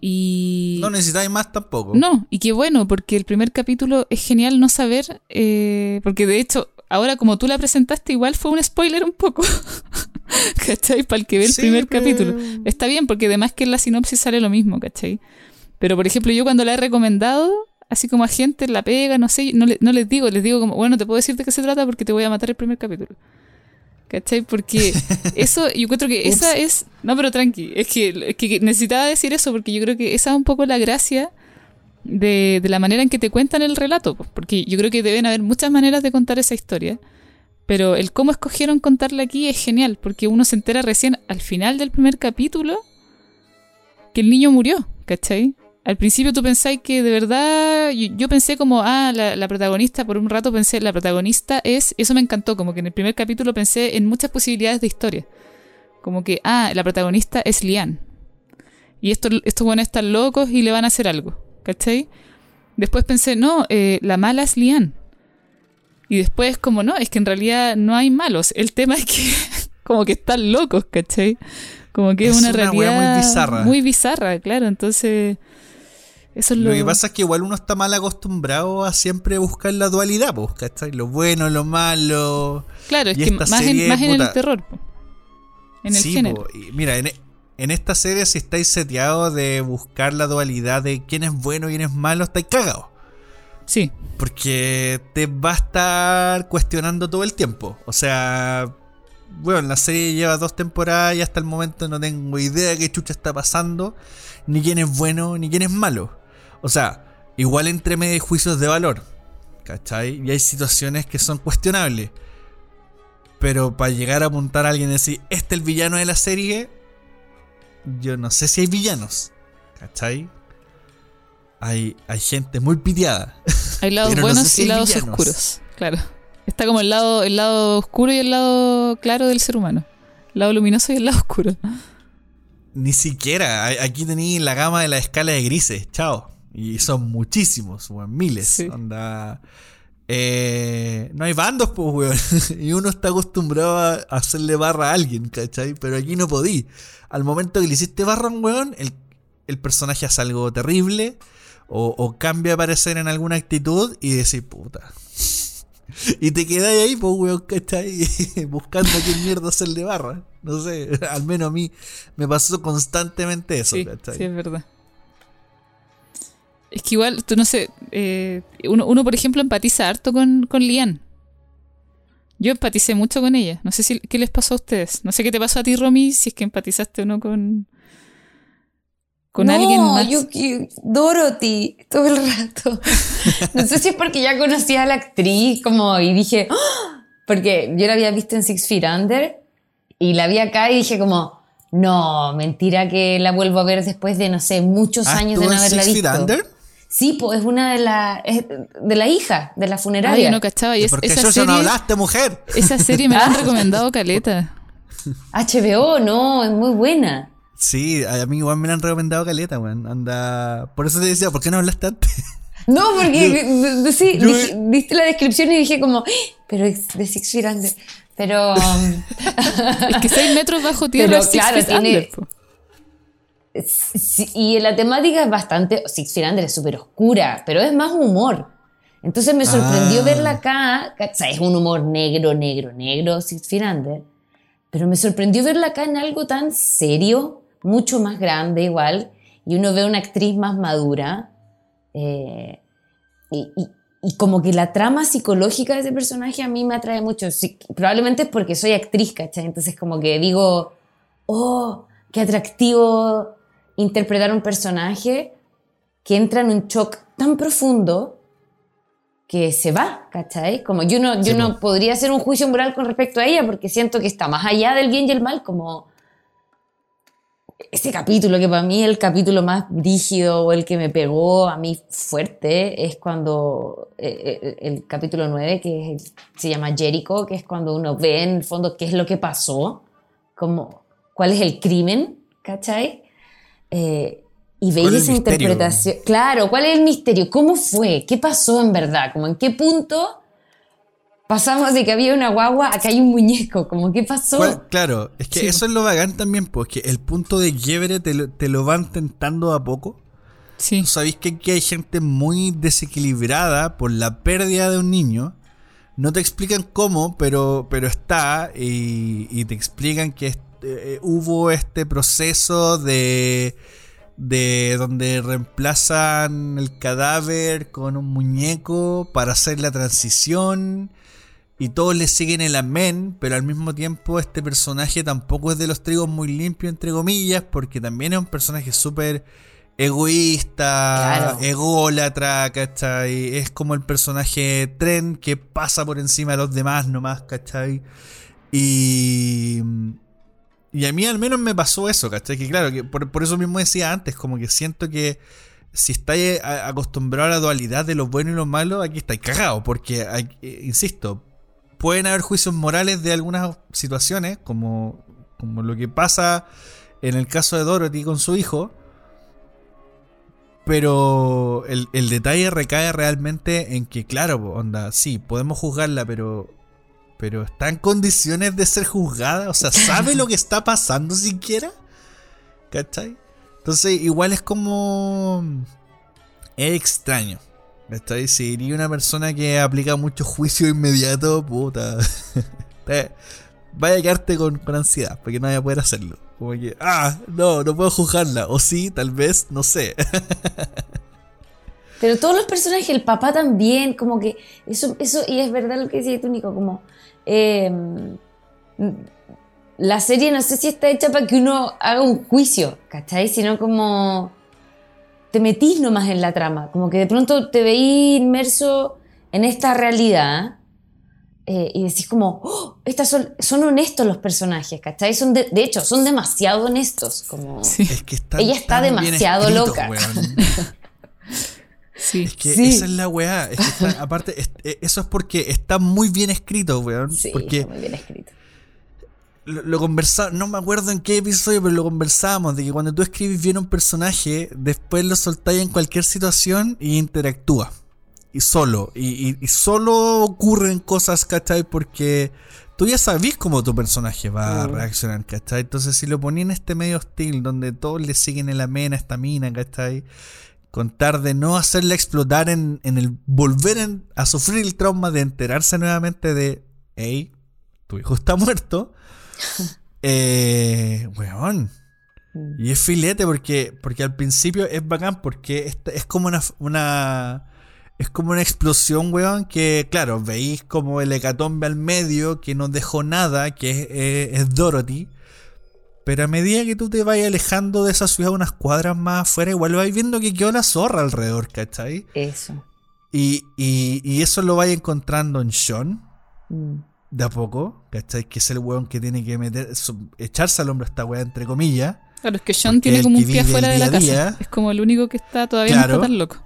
Y... No necesitáis más tampoco. No, y qué bueno, porque el primer capítulo es genial no saber, eh, porque de hecho, ahora como tú la presentaste, igual fue un spoiler un poco. ¿Cachai? Para el que ve el Sí, primer pero- capítulo. Está bien, porque además que en la sinopsis sale lo mismo, ¿cachai? Pero por ejemplo, yo cuando la he recomendado, así como a gente la pega, no sé, no, le- no les digo, les digo como, bueno, te puedo decir de qué se trata porque te voy a matar el primer capítulo. ¿Cachai? Porque eso, yo encuentro que esa es. No, pero tranqui, es que, es que necesitaba decir eso porque yo creo que esa es un poco la gracia de, de la manera en que te cuentan el relato. Porque yo creo que deben haber muchas maneras de contar esa historia. Pero el cómo escogieron contarla aquí es genial, porque uno se entera recién al final del primer capítulo que el niño murió, ¿cachai? Al principio tú pensáis que de verdad, yo, yo pensé como, ah, la, la protagonista, por un rato pensé, la protagonista es, eso me encantó, como que en el primer capítulo pensé en muchas posibilidades de historia. Como que, ah, la protagonista es Lian. Y estos, estos buenos están locos y le van a hacer algo, ¿cachai? Después pensé, no, eh, la mala es Lian. Y después, como no, es que en realidad no hay malos. El tema es que, como que están locos, ¿cachai? Como que es, Es una, una realidad muy bizarra. Muy bizarra, claro. Entonces, eso es lo, Lo que pasa es que igual uno está mal acostumbrado a siempre buscar la dualidad, pues, ¿cachai? Lo bueno, lo malo. Claro, es que más, en, serie, más en el terror, po. en el Sí, género. y mira, en, en esta serie, si estáis seteados de buscar la dualidad de quién es bueno y quién es malo, estáis cagados. Sí, Porque te va a estar cuestionando todo el tiempo. O sea, bueno, la serie lleva dos temporadas y hasta el momento no tengo idea de qué chucha está pasando, ni quién es bueno, ni quién es malo. O sea, igual entre medio juicios de valor, ¿cachai? Y hay situaciones que son cuestionables. Pero para llegar a apuntar a alguien y decir, este es el villano de la serie, yo no sé si hay villanos, ¿cachai? Hay, hay gente muy piteada. hay lados no buenos sé si y lados villanos. oscuros. Claro. Está como el lado, el lado oscuro y el lado claro del ser humano. El lado luminoso y el lado oscuro. Ni siquiera. Aquí tenéis la gama de la escala de grises. Chao. Y son muchísimos, weón. Miles. Sí. Onda. eh, no hay bandos, pues, weón. y uno está acostumbrado a hacerle barra a alguien, ¿cachai? Pero aquí no podí. Al momento que le hiciste barra a un weón, el, el personaje hace algo terrible. O, o cambia a parecer en alguna actitud y decís, puta. Y te quedáis ahí, pues, weón, ¿cachai? Buscando a quién mierda hacerle barra. No sé, al menos a mí me pasó constantemente eso, Sí, ¿cachai? sí, es verdad. Es que igual, tú no sé, eh, uno, uno, por ejemplo empatiza harto con, con Lian. Yo empaticé mucho con ella. No sé si qué les pasó a ustedes. No sé qué te pasó a ti, Romy, si es que empatizaste o no con, con no, alguien más. yo Dorothy todo el rato. no sé si es porque ya conocía a la actriz como y dije, ¡Ah! porque yo la había visto en Six Feet Under y la vi acá y dije como, no, mentira que la vuelvo a ver después de no sé muchos Ah, años de ¿estuvo no haberla Six Feet visto. Under? Sí, pues es una de la es de la hija de la Ay, funeraria. yo no cachaba. Y es- ¿Por qué esa, eso serie, no hablaste, mujer? esa serie me la han recomendado caleta. HBO, no, es muy buena. Sí, a mí igual me la han recomendado caleta, weón. Anda. Por eso te decía, ¿por qué no hablaste antes? No, porque sí, yo- dije- diste la descripción y dije como, "Ah, pero es de Six Feet Under. Pero um, Es que seis metros bajo tierra Pero es Six claro, Feet tiene- Under, po. Sí, y la temática es bastante, Six Feet Under es súper oscura, pero es más humor. Entonces me sorprendió Ah. verla acá, es un humor negro, negro, negro, Six Feet Under, pero me sorprendió verla acá en algo tan serio, mucho más grande igual, y uno ve una actriz más madura, eh, y, y- y como que la trama psicológica de ese personaje a mí me atrae mucho. Sí, probablemente es porque soy actriz, ¿cachai? Entonces como que digo, oh, qué atractivo interpretar un personaje que entra en un shock tan profundo que se va, ¿cachai? Como yo no, yo no podría hacer un juicio moral con respecto a ella porque siento que está más allá del bien y el mal, como ese capítulo que para mí es el capítulo más rígido o el que me pegó a mí fuerte es cuando eh, eh, el, capítulo 9 que se llama Jericho, que es cuando uno ve en el fondo qué es lo que pasó, como cuál es el crimen, ¿cachai? Eh, y veis esa interpretación. Claro, ¿cuál es el misterio? ¿Cómo fue? ¿Qué pasó en verdad? Como en qué punto pasamos de que había una guagua a que hay un muñeco. Como, ¿qué pasó? Claro, es que eso es lo bacán también, porque el punto de quiebre te lo, van tentando a poco. Sí. Sabéis que aquí hay gente muy desequilibrada por la pérdida de un niño. No te explican cómo, pero, pero está. Y, te explican que eh, hubo este proceso de de donde reemplazan el cadáver con un muñeco para hacer la transición y todos le siguen el amén, pero al mismo tiempo este personaje tampoco es de los trigos muy limpio entre comillas, porque también es un personaje súper egoísta, ególatra, ¿cachai? Es como el personaje tren que pasa por encima de los demás nomás, ¿cachai? Y y a mí al menos me pasó eso, ¿cachai? Que claro, que por, eso mismo decía antes, como que siento que si estáis acostumbrado a la dualidad de lo bueno y lo malo, aquí estáis cagados, porque, eh, insisto, pueden haber juicios morales de algunas situaciones, como, como lo que pasa en el caso de Dorothy con su hijo, pero el, el detalle recae realmente en que, claro, onda, sí, podemos juzgarla, pero pero está en condiciones de ser juzgada, o sea, sabe lo que está pasando siquiera. ¿Cachai? Entonces, igual es como. Es extraño. ¿Cachai? Si iría una persona que aplica mucho juicio inmediato, puta. vaya a quedarte con, con, ansiedad, porque no vaya a poder hacerlo. Como que, ah, no, no puedo juzgarla. O sí, tal vez, no sé. Pero todos los personajes, el papá también, como que eso, eso, y es verdad lo que decía tú, Nico, como Em, la serie no sé si está hecha para que uno haga un juicio, ¿cachai? Sino como te metís nomás en la trama, como que de pronto te veís inmerso en esta realidad eh, y decís como, oh, estas son, son, honestos los personajes, ¿cachai? Son de, hecho, son demasiado honestos, como... ella está demasiado loca. Es que esa es la weá. aparte, eh, eso es porque está muy bien escrito, weón. Sí, porque muy bien escrito. Lo, lo no me acuerdo en qué episodio, pero lo conversábamos de que cuando tú escribes bien un personaje, después lo soltáis en cualquier situación y interactúa. Y solo. Y, solo ocurren cosas, ¿cachai? Porque tú ya sabís cómo tu personaje va a reaccionar, ¿cachai? Entonces, si lo ponía en este medio hostil, donde todos le siguen en la mena a esta mina, ¿cachai? Contar de no hacerla explotar en, el volver a sufrir el trauma de enterarse nuevamente de, hey, tu hijo está muerto. eh, weón. Mm. Y es filete porque, porque al principio es bacán porque es, es como una, una, es como una explosión, weón, que claro, veis como el hecatombe al medio que no dejó nada, que es Dorothy. Pero a medida que tú te vayas alejando de esa ciudad unas cuadras más afuera, igual vais viendo que quedó la zorra alrededor, ¿cachai? Eso. Y, y, eso lo vais encontrando en Sean. Mm. De a poco, ¿cachai? Que es el weón que tiene que meter, echarse al hombro a esta weá, entre comillas. Claro, es que Sean tiene como un pie afuera de la casa. Es como el único que está todavía no está tan loco.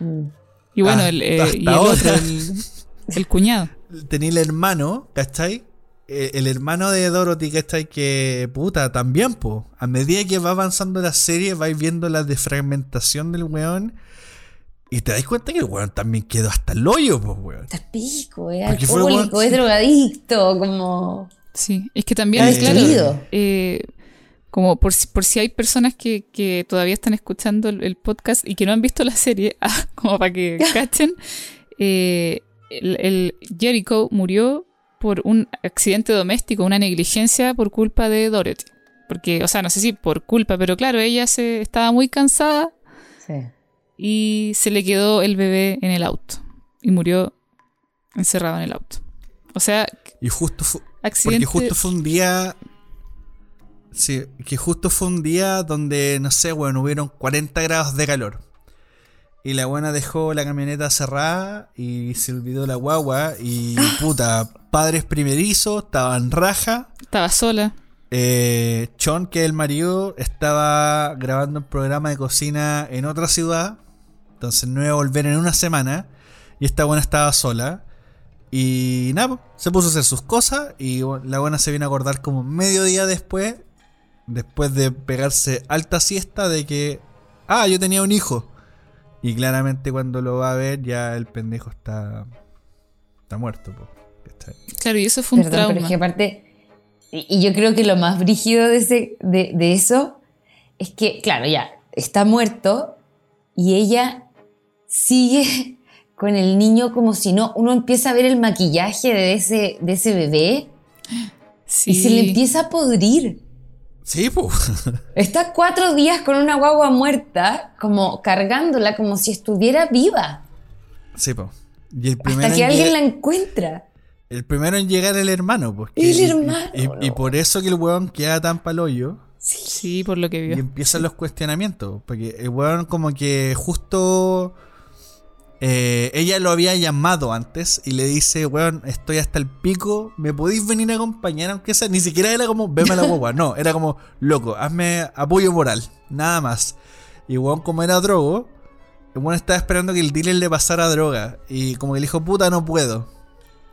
Mm. y bueno, ah, el, eh, y el otro, el, el cuñado. Tenía el hermano, ¿cachai? Eh, el hermano de Dorothy, ¿cachai? Que puta, también, po. A medida que va avanzando la serie, vais viendo la defragmentación del weón. Y te das cuenta que el weón también quedó hasta el hoyo, po, weón. Está pico, es alcohólico, es drogadicto, como. Sí, es que también, es claro, eh, como por si, por si hay personas que, todavía están escuchando el, podcast y que no han visto la serie, ah, como para que cachen, eh, el Jericho murió por un accidente doméstico, una negligencia por culpa de Dorothy. Porque, o sea, no sé si por culpa, pero claro, ella se estaba muy cansada y se le quedó el bebé en el auto y murió encerrado en el auto. O sea, y justo fue, porque justo fue un día Sí, que justo fue un día donde, no sé, bueno, hubieron 40 grados de calor. Y la buena dejó la camioneta cerrada y se olvidó la guagua. Y puta, padres primerizos, estaban raja. Estaba sola. Eh, Chon, que es el marido, estaba grabando un programa de cocina en otra ciudad. Entonces no iba a volver en una semana. Y esta buena estaba sola. Y nada, se puso a hacer sus cosas. Y la buena se viene a acordar como medio día después. Después de pegarse alta siesta de que. Ah, yo tenía un hijo. Y claramente cuando lo va a ver, ya el pendejo está. Está muerto. Claro, y eso fue un Perdón, pero trauma. es que aparte, y y yo creo que lo más brígido de, ese, de, de eso es que, claro, ya, está muerto y ella sigue con el niño como si no, uno empieza a ver el maquillaje de ese, de ese bebé Sí. y se le empieza a podrir. Sí, pues. Está cuatro días con una guagua muerta, como cargándola como si estuviera viva, sí, pues. Y el primero, hasta que en alguien la encuentra. el primero en llegar el hermano, pues. El y- y- hermano, Y, y por eso que el weón queda tan palollo. Sí, por lo que Y vio. empiezan los cuestionamientos. Porque el weón como que justo... eh, ella lo había llamado antes y le dice, weón, estoy hasta el pico, ¿me podéis venir a acompañar aunque sea? Ni siquiera era como, veme a la guagua, no, era como, loco, hazme apoyo moral, nada más. Y weón como era drogo, el weón estaba esperando que el dealer le pasara droga y como que le dijo, puta, no puedo.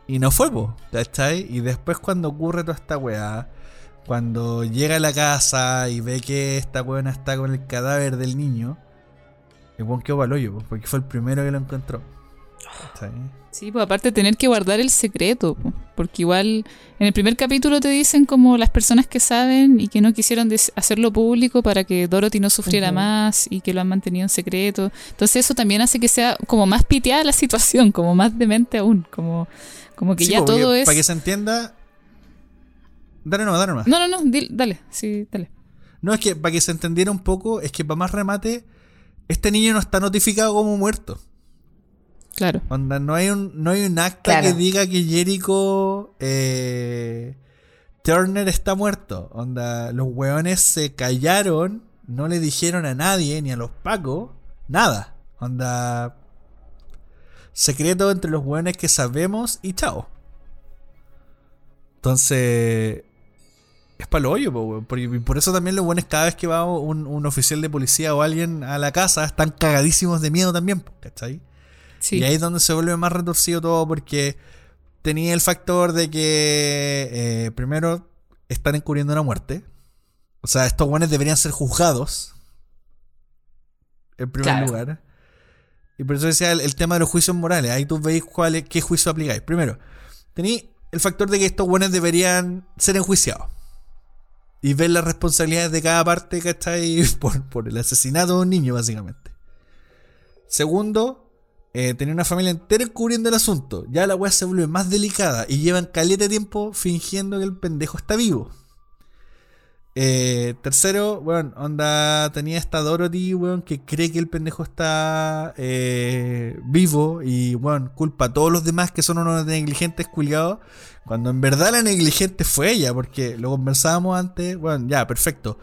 Y no fue, po, ¿cachai? Y después cuando ocurre toda esta weá, cuando llega a la casa y ve que esta weona está con el cadáver del niño, el weón quedó pa'l hoyo, po, porque fue el primero que lo encontró. Sí, pues aparte de tener que guardar el secreto, po, porque igual en el primer capítulo te dicen como las personas que saben y que no quisieron hacerlo público para que Dorothy no sufriera más y que lo han mantenido en secreto. Entonces eso también hace que sea como más piteada la situación, como más demente aún, como, como que Sí, ya todo es... Para que se entienda... Dale no, dale nomás. No, no, no, dale, sí, dale. No, es que para que se entendiera un poco, es que para más remate, este niño no está notificado como muerto. Claro. Onda, no hay un, no hay un acta Claro. que diga que Jericho eh, Turner está muerto. Onda, los weones se callaron, no le dijeron a nadie, ni a los pacos, nada. Onda, secreto entre los weones que sabemos y chao. Entonces, es para hoyo, po. Porque- por eso también los buenos cada vez que va un, un oficial de policía o alguien a la casa están cagadísimos de miedo también, po, ¿cachai? Sí. Y ahí es donde se vuelve más retorcido todo porque tenía el factor de que eh, primero están encubriendo una muerte. O sea, estos buenos deberían ser juzgados. En primer Claro. lugar. Y por eso decía el, el tema de los juicios morales. Ahí tú veis cuál es- qué juicio aplicáis. Primero, tenéis el factor de que estos buenos deberían ser enjuiciados. Y ver las responsabilidades de cada parte, ¿cachai? Por, por el asesinato de un niño, básicamente. Segundo, eh, tener una familia entera encubriendo el asunto. Ya la weá se vuelve más delicada y llevan caleta de tiempo fingiendo que el pendejo está vivo. Eh, tercero, bueno, onda tenía esta Dorothy, weón, que cree que el pendejo está eh, vivo y, bueno, culpa a todos los demás que son unos negligentes culiados, cuando en verdad la negligente fue ella, porque lo conversábamos antes, bueno, ya, perfecto.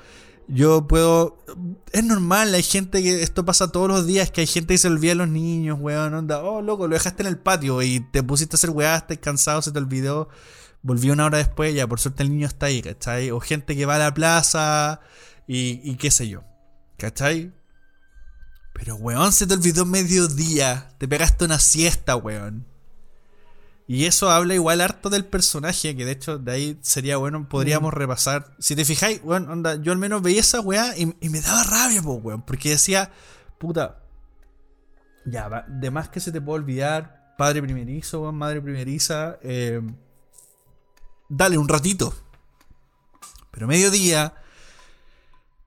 Yo puedo. Es normal, hay gente que. Esto pasa todos los días, que hay gente que se olvida a los niños, weón. Onda, oh, loco, lo dejaste en el patio y te pusiste a hacer weá, estás cansado, se te olvidó. Volvió una hora después, ya, por suerte el niño está ahí, ¿cachai? O gente que va a la plaza y, y qué sé yo, ¿cachai? Pero, weón, se te olvidó mediodía. Te pegaste una siesta, weón. Y eso habla igual harto del personaje, que de hecho de ahí sería bueno, podríamos repasar. Si te fijáis, weón, onda, yo al menos veía esa weá y, y me daba rabia, po, weón, porque decía, puta, ya, de más que se te puede olvidar, padre primerizo, weón, madre primeriza, eh, dale un ratito. Pero mediodía,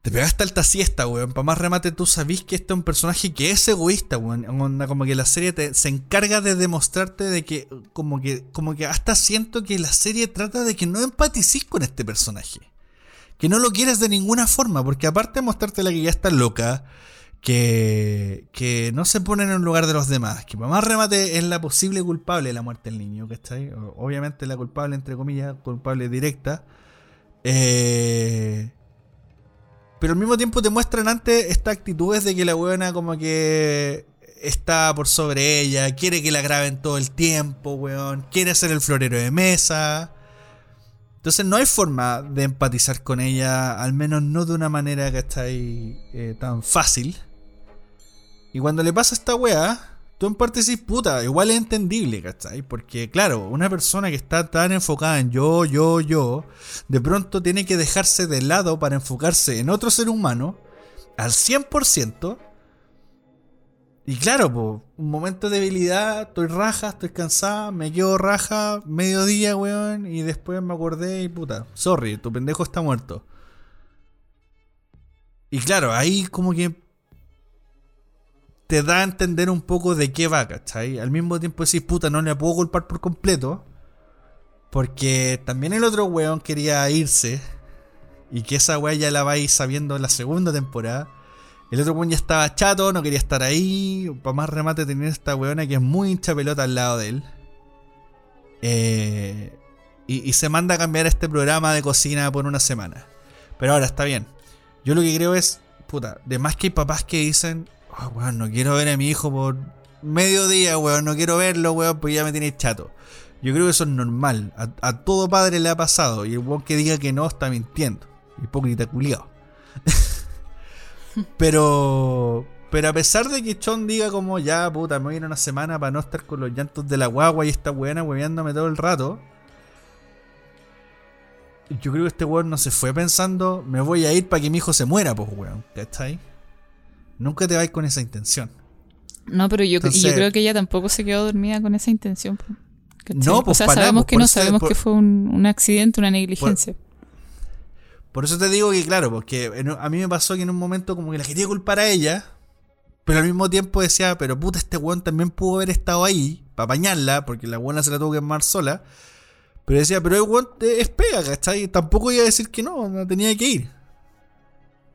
te pegaste alta siesta, weón. Para más remate, tú sabís que este es un personaje que es egoísta, weón. Como que la serie te- se encarga de demostrarte de que como, que. como que hasta siento que la serie trata de que no empaticís con este personaje. Que no lo quieres de ninguna forma, porque aparte de mostrarte la que ya está loca, que, que no se pone en el lugar de los demás, que para más remate es la posible culpable de la muerte del niño, ¿cachai? Obviamente la culpable, entre comillas, culpable directa. Eh, pero al mismo tiempo te muestran antes estas actitudes de que la buena como que está por sobre ella, quiere que la graben todo el tiempo, weón, quiere ser el florero de mesa. Entonces no hay forma de empatizar con ella, al menos no de una manera que está ahí tan fácil. Y cuando le pasa esta weá, tú en parte decís, puta, igual es entendible, ¿cachai? Porque claro, una persona que está tan enfocada en yo, yo, yo, de pronto tiene que dejarse de lado para enfocarse en otro ser humano al 100%. Y claro, po, un momento de debilidad, estoy raja, estoy cansada, me quedo raja, mediodía, weón, y después me acordé y puta, sorry, tu pendejo está muerto. Y claro, ahí como que te da a entender un poco de qué va, ¿cachai? Al mismo tiempo decís, puta, no le puedo culpar por completo. Porque también el otro weón quería irse. Y que esa weá ya la vais sabiendo en la segunda temporada. El otro weón ya estaba chato, no quería estar ahí. Para más remate tener esta weona que es muy hincha pelota al lado de él. Eh, y, y se manda a cambiar este programa de cocina por una semana. Pero ahora está bien. Yo lo que creo es, puta, de más que hay papás que dicen, weón, no quiero ver a mi hijo por medio día, weón, no quiero verlo, weón, pues ya me tiene chato. Yo creo que eso es normal. A, todo padre le ha pasado. Y el weón que diga que no está mintiendo. Hipócrita culiado. pero. Pero a pesar de que Chon diga como ya, puta, me voy a ir una semana para no estar con los llantos de la guagua y esta weona hueveándome todo el rato. Yo creo que este weón no se fue pensando, me voy a ir para que mi hijo se muera, pues weón. ¿Cachai? Nunca te vais con esa intención. No, pero yo, Entonces- y yo creo que ella tampoco se quedó dormida con esa intención. No, pues, o sea, para sabemos pues, que no, sabemos por- que fue un, un accidente, una negligencia. Por eso te digo que, claro, porque a mí me pasó que en un momento como que la quería culpar a ella, pero al mismo tiempo decía, pero puta, este weón también pudo haber estado ahí para apañarla, porque la buena se la tuvo que armar sola. Pero decía, pero el weón es pega, ¿cachai? Tampoco iba a decir que no, no tenía que ir.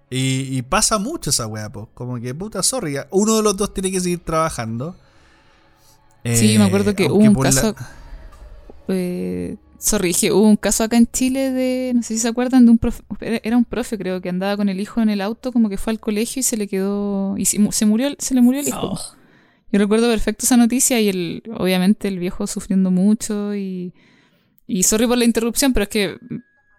Y, y pasa mucho esa weá, pues. Como que, puta, sorry, uno de los dos tiene que seguir trabajando. Sí, Eh, me acuerdo que hubo un por la- caso. Eh, sorry, dije, hubo un caso acá en Chile de. No sé si se acuerdan de un profe. Era un profe, creo, que andaba con el hijo en el auto, como que fue al colegio y se le quedó. Y se murió, se le murió el hijo. Oh. Yo recuerdo perfecto esa noticia y el, obviamente el viejo sufriendo mucho y. Y sorry por la interrupción, pero es que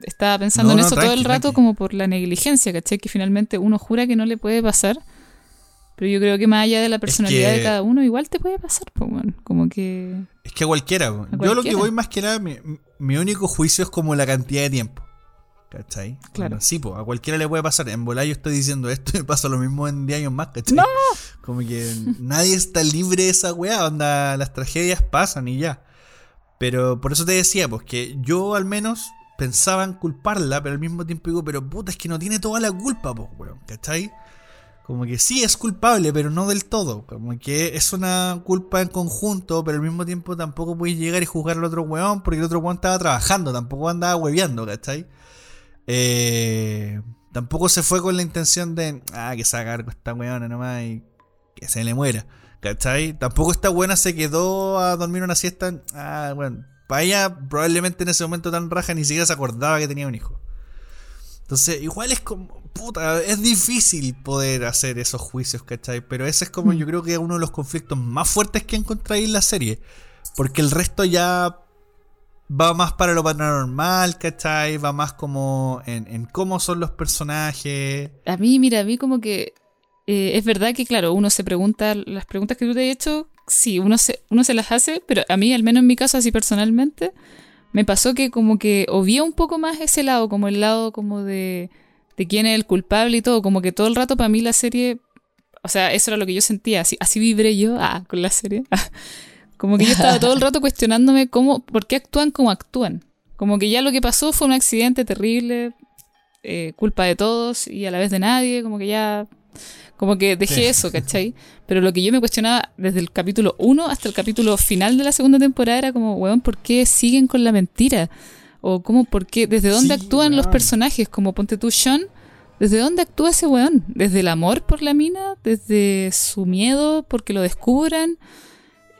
estaba pensando No, en no, eso todo tranqui, el rato tranqui. como por la negligencia, ¿cachai? Que finalmente uno jura que no le puede pasar. Pero yo creo que más allá de la personalidad que- de cada uno, igual te puede pasar, pues, bueno, como que... Es que a cualquiera. A Yo lo que cualquiera. voy más que nada, mi, mi único juicio es como la cantidad de tiempo. ¿Cachai? Claro. Como, Sí, pues a cualquiera le puede pasar. En volar yo estoy diciendo esto y me pasa lo mismo en 10 años más, ¿cachai? ¡No! Como que nadie está libre de esa weá, onda, las tragedias pasan y ya. Pero por eso te decía, pues que yo al menos pensaba en culparla, pero al mismo tiempo digo, pero puta, es que no tiene toda la culpa, pues, weón, ¿cachai? Como que sí es culpable, pero no del todo. Como que es una culpa en conjunto, pero al mismo tiempo tampoco puedes llegar y juzgar al otro weón porque el otro weón estaba trabajando, tampoco andaba hueveando, ¿cachai? Eh, tampoco se fue con la intención de, ah, que haga cargo esta weona nomás y que se le muera, ¿cachai? Tampoco esta buena se quedó a dormir una siesta, ah, bueno, para ella probablemente en ese momento tan raja ni siquiera se acordaba que tenía un hijo. Entonces, igual es como, puta, es difícil poder hacer esos juicios, ¿cachai? Pero ese es como yo creo que uno de los conflictos más fuertes que encontráis en la serie. Porque el resto ya va más para lo paranormal, ¿cachai? Va más como en, en cómo son los personajes. A mí, mira, a mí como que eh, es verdad que, claro, uno se pregunta, las preguntas que tú te has hecho, sí, uno se, uno se las hace, pero a mí, al menos en mi caso, así personalmente, me pasó que como que obvia un poco más ese lado, como el lado como de, de quién es el culpable y todo, como que todo el rato para mí la serie, o sea, eso era lo que yo sentía, así, así vibré yo ah, con la serie. Como que yo estaba todo el rato cuestionándome cómo, por qué actúan como actúan. Como que ya lo que pasó fue un accidente terrible, eh, culpa de todos y a la vez de nadie, como que ya, como que dejé Sí. eso, ¿cachai? Pero lo que yo me cuestionaba desde el capítulo 1 hasta el capítulo final de la segunda temporada era como, weón, ¿por qué siguen con la mentira? O cómo, ¿por qué? ¿Desde dónde Sí, actúan los personajes? Como ponte tú, Sean, ¿desde dónde actúa ese weón? ¿Desde el amor por la mina? ¿Desde su miedo porque lo descubran?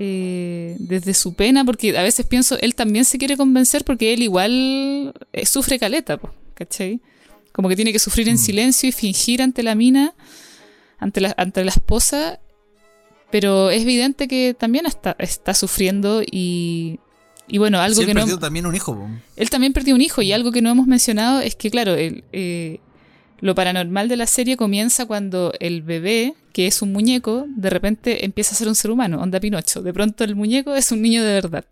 Eh, desde su pena, porque a veces pienso, él también se quiere convencer porque él igual eh, sufre caleta, po, ¿cachai? Como que tiene que sufrir en Mm. silencio y fingir ante la mina, ante la, ante la esposa, Pero es evidente que también está, está sufriendo y, y bueno, algo Sí, él que no... perdió también un hijo. po. Él también perdió un hijo y algo que no hemos mencionado es que, claro, el, eh, lo paranormal de la serie comienza cuando el bebé, que es un muñeco, de repente empieza a ser un ser humano, onda Pinocho. De pronto el muñeco es un niño de verdad.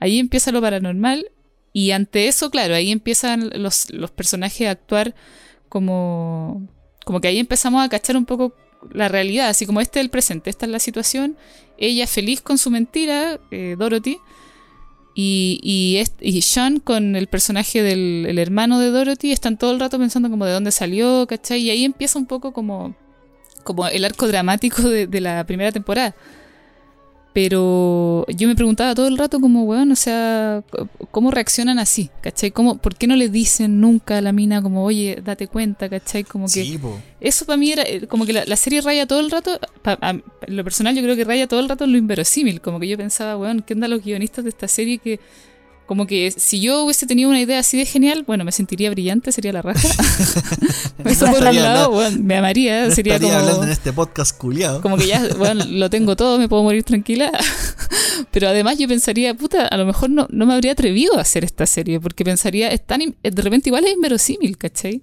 Ahí empieza lo paranormal y ante eso, claro, ahí empiezan los, los personajes a actuar como, como que ahí empezamos a cachar un poco la realidad, así como este es el presente, esta es la situación, ella feliz con su mentira, eh, Dorothy, y, y, Sean con el personaje del el hermano de Dorothy están todo el rato pensando como de dónde salió, ¿cachai? Y ahí empieza un poco como, como el arco dramático de, de la primera temporada. Pero yo me preguntaba todo el rato como, weón, o sea, ¿cómo reaccionan así? ¿Cachai? ¿Cómo, ¿Por qué no le dicen nunca a la mina como, oye, date cuenta, ¿cachai? Como que... Sí. Eso para mí era eh, como que la, la serie raya todo el rato, pa- a- lo personal yo creo que raya todo el rato en lo inverosímil, como que yo pensaba, weón, ¿qué onda los guionistas de esta serie que como que si yo hubiese tenido una idea así de genial, bueno, me sentiría brillante, sería la raja. Eso por un lado, me amaría, No sería estaría como, hablando en este podcast culiado. como que ya, bueno, lo tengo todo, me puedo morir tranquila. Pero además yo pensaría, puta, a lo mejor no, no me habría atrevido a hacer esta serie, porque pensaría, es tan, de repente igual es inverosímil, ¿cachai?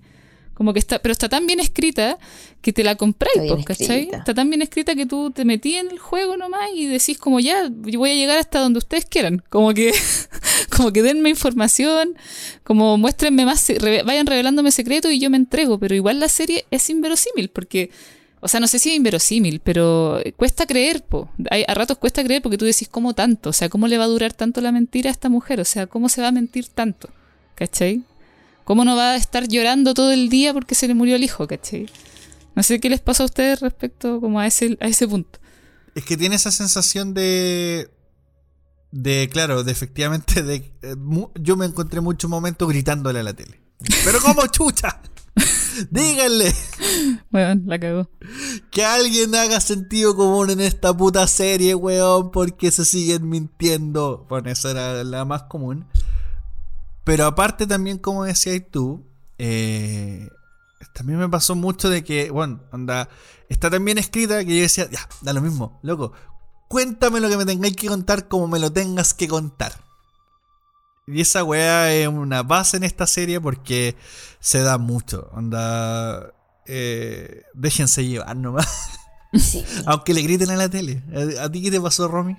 Como que está, pero está tan bien escrita que te la compráis, pues, ¿cachai? Está tan bien escrita que tú te metí en el juego nomás y decís como ya, yo voy a llegar hasta donde ustedes quieran. Como que, como que denme información, como muéstrenme más, vayan revelándome secretos y yo me entrego, pero igual la serie es inverosímil, porque, o sea, no sé si es inverosímil, pero cuesta creer, po. Hay, a ratos cuesta creer porque tú decís, ¿cómo tanto? O sea, ¿cómo le va a durar tanto la mentira a esta mujer? O sea, ¿cómo se va a mentir tanto? ¿Cachai? ¿Cómo no va a estar llorando todo el día porque se le murió el hijo, ¿cachai? No sé qué les pasa a ustedes respecto como a ese, a ese punto. Es que tiene esa sensación de. De, claro, de efectivamente, de. eh, mu- yo me encontré muchos momentos gritándole a la tele. Pero como chucha. Díganle Bueno, la cagó. que alguien haga sentido común en esta puta serie, weón, porque se siguen mintiendo. Bueno, esa era la más común. Pero aparte también, como decías tú, eh, también me pasó mucho de que, bueno, onda, está tan bien escrita que yo decía, ya, da lo mismo, loco, cuéntame lo que me tengáis que contar como me lo tengas que contar. Y esa weá es una base en esta serie porque se da mucho, onda, eh, déjense llevar nomás, Sí. aunque le griten a la tele. ¿A, ti qué te pasó, Romy?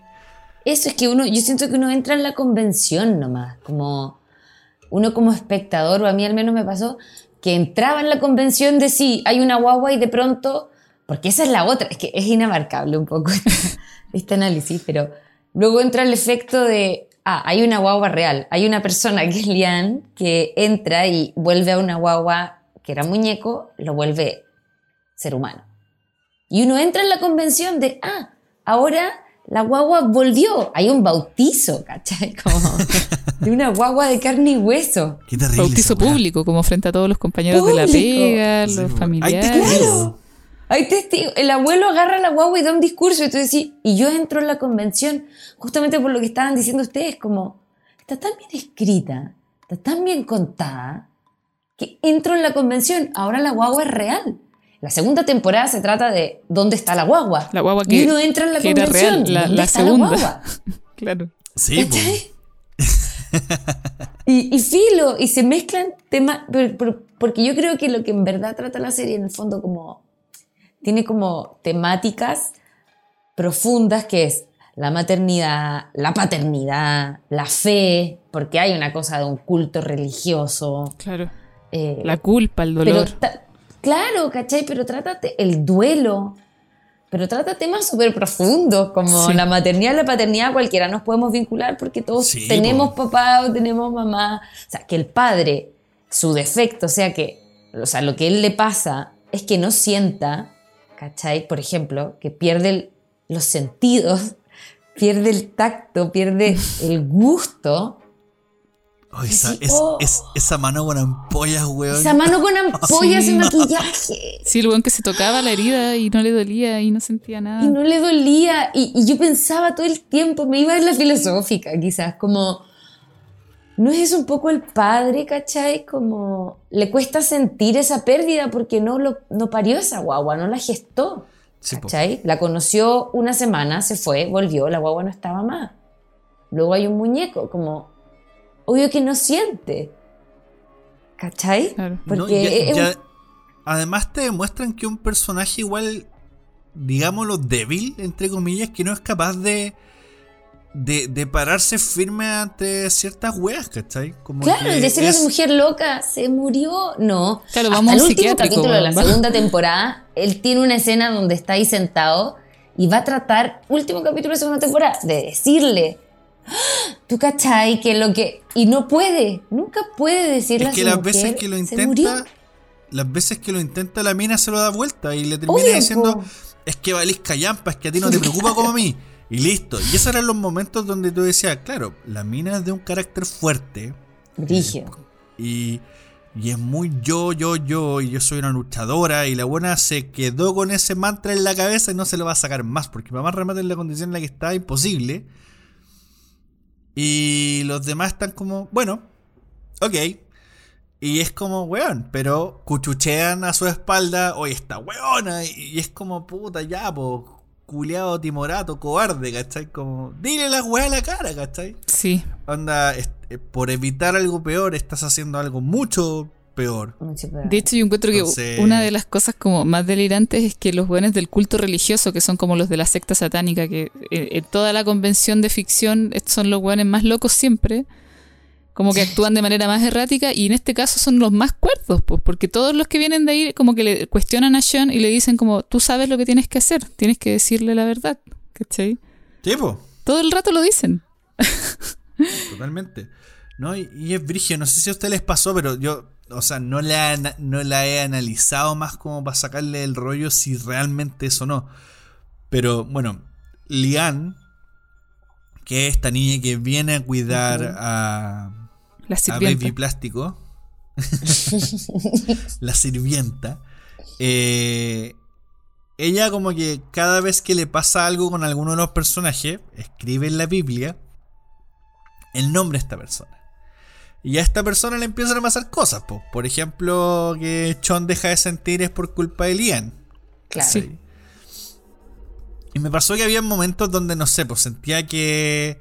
Eso es que uno, yo siento que uno entra en la convención nomás, como uno como espectador, o a mí al menos me pasó, que entraba en la convención de sí, hay una guagua y de pronto, porque esa es la otra, es que es inabarcable un poco esta- este análisis, pero luego entra el efecto de, ah, hay una guagua real, hay una persona que es Lian que entra y vuelve a una guagua que era muñeco, lo vuelve ser humano. Y uno entra en la convención de, ah, ahora la guagua volvió. Hay un bautizo, ¿cachai? Como de una guagua de carne y hueso. Qué terrible. Bautizo público, como frente a todos los compañeros de la pega, Sí, los. Hay familiares. testigos. Hay testigos. El abuelo agarra a la guagua y da un discurso y tú decís, y yo entro en la convención justamente por lo que estaban diciendo ustedes, como, está tan bien escrita, está tan bien contada, que entro en la convención. Ahora la guagua es real. La segunda temporada se trata de dónde está la guagua. La guagua y que- uno entra en la que era convención. real, la- ¿dónde la está segunda. guagua? Claro. Sí. ¿Cachai? y, y filo, y se mezclan temas, por- por- porque yo creo que lo que en verdad trata la serie en el fondo como, tiene como temáticas profundas que es la maternidad, la paternidad, la fe, porque hay una cosa de un culto religioso. Claro. eh, La culpa, el pero dolor. ta- claro, ¿cachai? Pero trátate el duelo. Pero trata temas súper profundos, como Sí. la maternidad la paternidad, cualquiera nos podemos vincular porque todos Sí, tenemos po. papá o tenemos mamá. O sea, que el padre, su defecto, o sea, que, o sea, lo que él le pasa es que no sienta, ¿cachai? Por ejemplo, que pierde el- los sentidos, pierde el tacto, pierde el gusto. Oh, esa, Sí, es- oh. es- esa mano con ampollas, weón. Esa mano con ampollas Sí. y maquillaje. Sí, el weón que se tocaba la herida y no le dolía y no sentía nada. Y no le dolía. Y, y yo pensaba todo el tiempo, me iba en la filosófica, quizás, como. ¿No es eso un poco el padre, cachai? Como le cuesta sentir esa pérdida porque no, lo, no parió esa guagua, no la gestó. Sí. La conoció una semana, se fue, volvió, la guagua no estaba más. Luego hay un muñeco, como, obvio que no siente. ¿Cachai? Claro. Porque No, ya- es un- ya- además te demuestran que un personaje igual, digámoslo, débil, entre comillas, que no es capaz de, de, de pararse firme ante ciertas weas, ¿cachai? Como Claro, que el decirle a es- esa mujer loca, se murió. No. Claro, Hasta vamos a el último capítulo de la segunda temporada, él tiene una escena donde está ahí sentado y va a tratar, último capítulo de la segunda temporada, de decirle. "Ah, Tú cachai que lo que. Y no puede, nunca puede decirle Es a que su las mujer, veces que lo intenta, las veces que lo intenta la mina se lo da vuelta y le termina Obvio, diciendo, po. es que valís callampa, es que a ti no te preocupa como a mí. Y listo. Y esos eran los momentos donde tú decías, claro, la mina es de un carácter fuerte Brígido. y, y es muy yo, yo, yo, y yo soy una luchadora y la buena se quedó con ese mantra en la cabeza y no se lo va a sacar más, porque para más remate en la condición en la que está, imposible. Y los demás están como, bueno, ok. Y es como, weón, pero cuchuchean a su espalda, oye, está weona, y, es como, puta, ya, po, culeado timorato, cobarde, ¿cachai? Como, dile la weá a la cara, ¿cachai? Sí. Onda, eh, por evitar algo peor, estás haciendo algo mucho peor. Mucho peor. De hecho, yo encuentro que una de las cosas como más delirantes es que los buenos del culto religioso, que son como los de la secta satánica, que eh, en toda la convención de ficción estos son los buenos más locos siempre, como que actúan de manera más errática, y en este caso son los más cuerdos, pues, porque todos los que vienen de ahí como que le cuestionan a Sean y le dicen como, tú sabes lo que tienes que hacer, tienes que decirle la verdad, ¿cachai? Tipo, Todo el rato lo dicen. totalmente. ¿No? Y, y es brigio, no sé si a ustedes les pasó, pero yo, o sea, no la, no la he analizado más como para sacarle el rollo si realmente eso no. Pero bueno, Lian, que es esta niña que viene a cuidar a, La a. Baby Plástico, la sirvienta, eh, ella como que cada vez que le pasa algo con alguno de los personajes, escribe en la Biblia el nombre de esta persona. Y a esta persona le empiezan a pasar cosas, po. por ejemplo, que Chon deja de sentir es por culpa de Lian. Claro. Sí. Y me pasó que había momentos donde, no sé, pues sentía que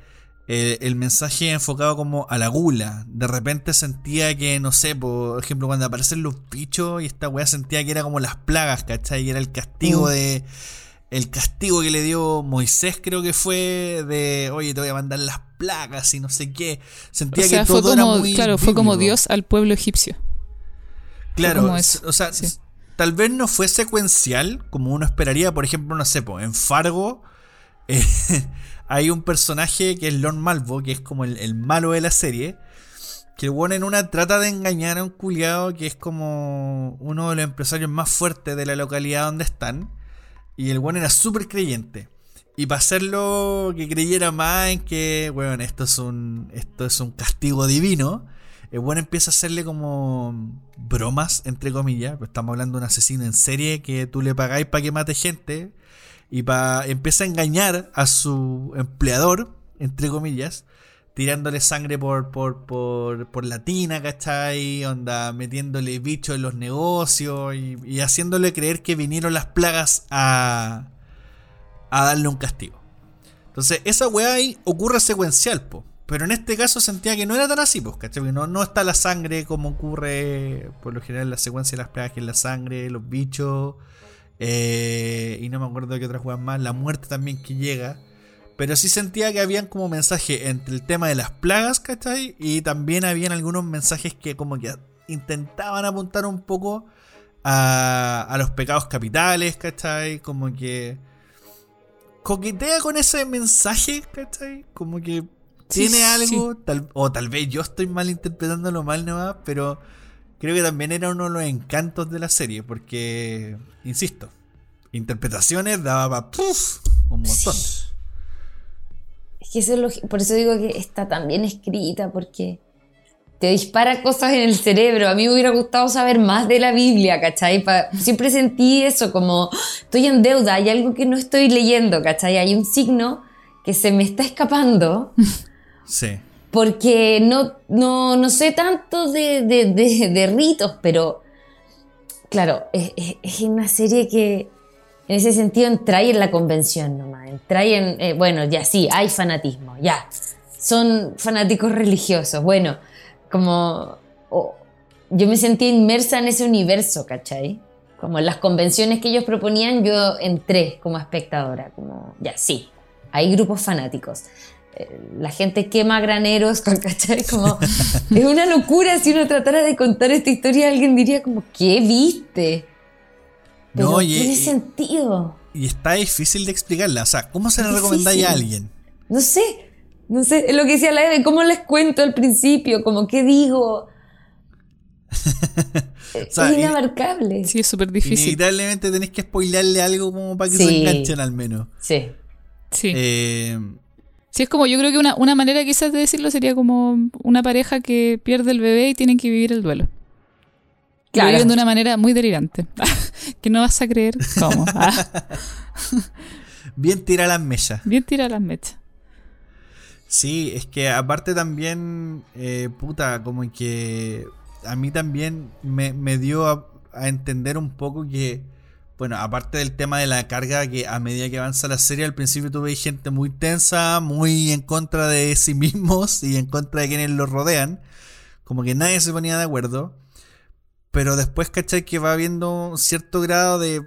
eh, el mensaje enfocado como a la gula. De repente sentía que, no sé, por ejemplo, cuando aparecen los bichos y esta weá sentía que era como las plagas, ¿cachai? Y era el castigo Mm. de. El castigo que le dio Moisés, creo que fue de, oye, te voy a mandar las plagas y no sé qué. Sentía O sea, que fue todo era como, muy. claro, fue como. Dios al pueblo egipcio. Claro, o sea, sí. tal vez no fue secuencial como uno esperaría. Por ejemplo, no sé, en Fargo eh, hay un personaje que es Lord Malvo, que es como el, el malo de la serie. Que el bueno en una trata de engañar a un culiado que es como uno de los empresarios más fuertes de la localidad donde están. Y el bueno era súper creyente. Y para hacerlo que creyera más en que, bueno, esto es un, esto es un castigo divino, el bueno empieza a hacerle como bromas, entre comillas. pues Estamos hablando de un asesino en serie que tú le pagáis para que mate gente. Y pa, empieza a engañar a su empleador, entre comillas, tirándole sangre por, por, por, por la tina, ¿cachai? Onda, metiéndole bichos en los negocios y, y haciéndole creer que vinieron las plagas a, a darle un castigo. Entonces, esa weá ahí ocurre secuencial, po. Pero en este caso sentía que no era tan así, pues, ¿cachai? Que no, no está la sangre como ocurre por lo general en la secuencia de las plagas, que es la sangre, los bichos. eh, y no me acuerdo de qué otras juegas más. La muerte también que llega. Pero sí sentía que habían como mensaje entre el tema de las plagas, ¿cachai? Y también habían algunos mensajes que como que intentaban apuntar un poco a, a los pecados capitales, ¿cachai? Como que coquetea con ese mensaje, ¿cachai? Como que tiene sí. algo, tal- o tal vez yo estoy mal interpretándolo mal nomás, pero creo que también era uno de los encantos de la serie, porque, insisto, interpretaciones daba pa, ¡puf! un montón. Que eso es lo- por eso digo que está tan bien escrita, porque te dispara cosas en el cerebro. A mí me hubiera gustado saber más de la Biblia, ¿cachai? Pa- siempre sentí eso, como estoy en deuda, hay algo que no estoy leyendo, ¿cachai? Hay un signo que se me está escapando. Sí. porque no, no, no sé tanto de, de- de- de ritos, pero claro, es, es- es una serie que en ese sentido entráis en la convención nomás. Entráis en, eh, bueno, ya sí, hay fanatismo, ya. Son fanáticos religiosos. Bueno, como oh, yo me sentí inmersa en ese universo, ¿cachai? Como en las convenciones que ellos proponían, yo entré como espectadora, como, ya sí, hay grupos fanáticos. Eh, La gente quema graneros, ¿cachai? Como, es una locura si uno tratara de contar esta historia, alguien diría como, ¿qué viste? Pero No, y- tiene y- sentido. Y está difícil de explicarla. O sea, ¿cómo se le Es recomendáis a alguien? No sé, no sé, es lo que decía la Eve, ¿cómo les cuento al principio? Como, ¿qué digo? O sea, es y- inabarcable. Sí, es súper difícil. Inevitablemente tenés que spoilearle algo como para que Sí. se enganchen al menos. Sí. Sí. Eh, Sí, es como, yo creo que una, una manera quizás de decirlo sería como una pareja que pierde el bebé y tienen que vivir el duelo. Que Lo Claro. viven de una manera muy delirante. que no vas a creer cómo. Ah, bien tira las mechas. bien tira las mechas. Sí, es que aparte también, eh, puta, como que a mí también me, me dio a, a entender un poco que, bueno, aparte del tema de la carga, que a medida que avanza la serie, al principio tuve gente muy tensa, muy en contra de sí mismos y en contra de quienes los rodean, como que nadie se ponía de acuerdo, pero después, ¿cachai? Que va habiendo un cierto grado de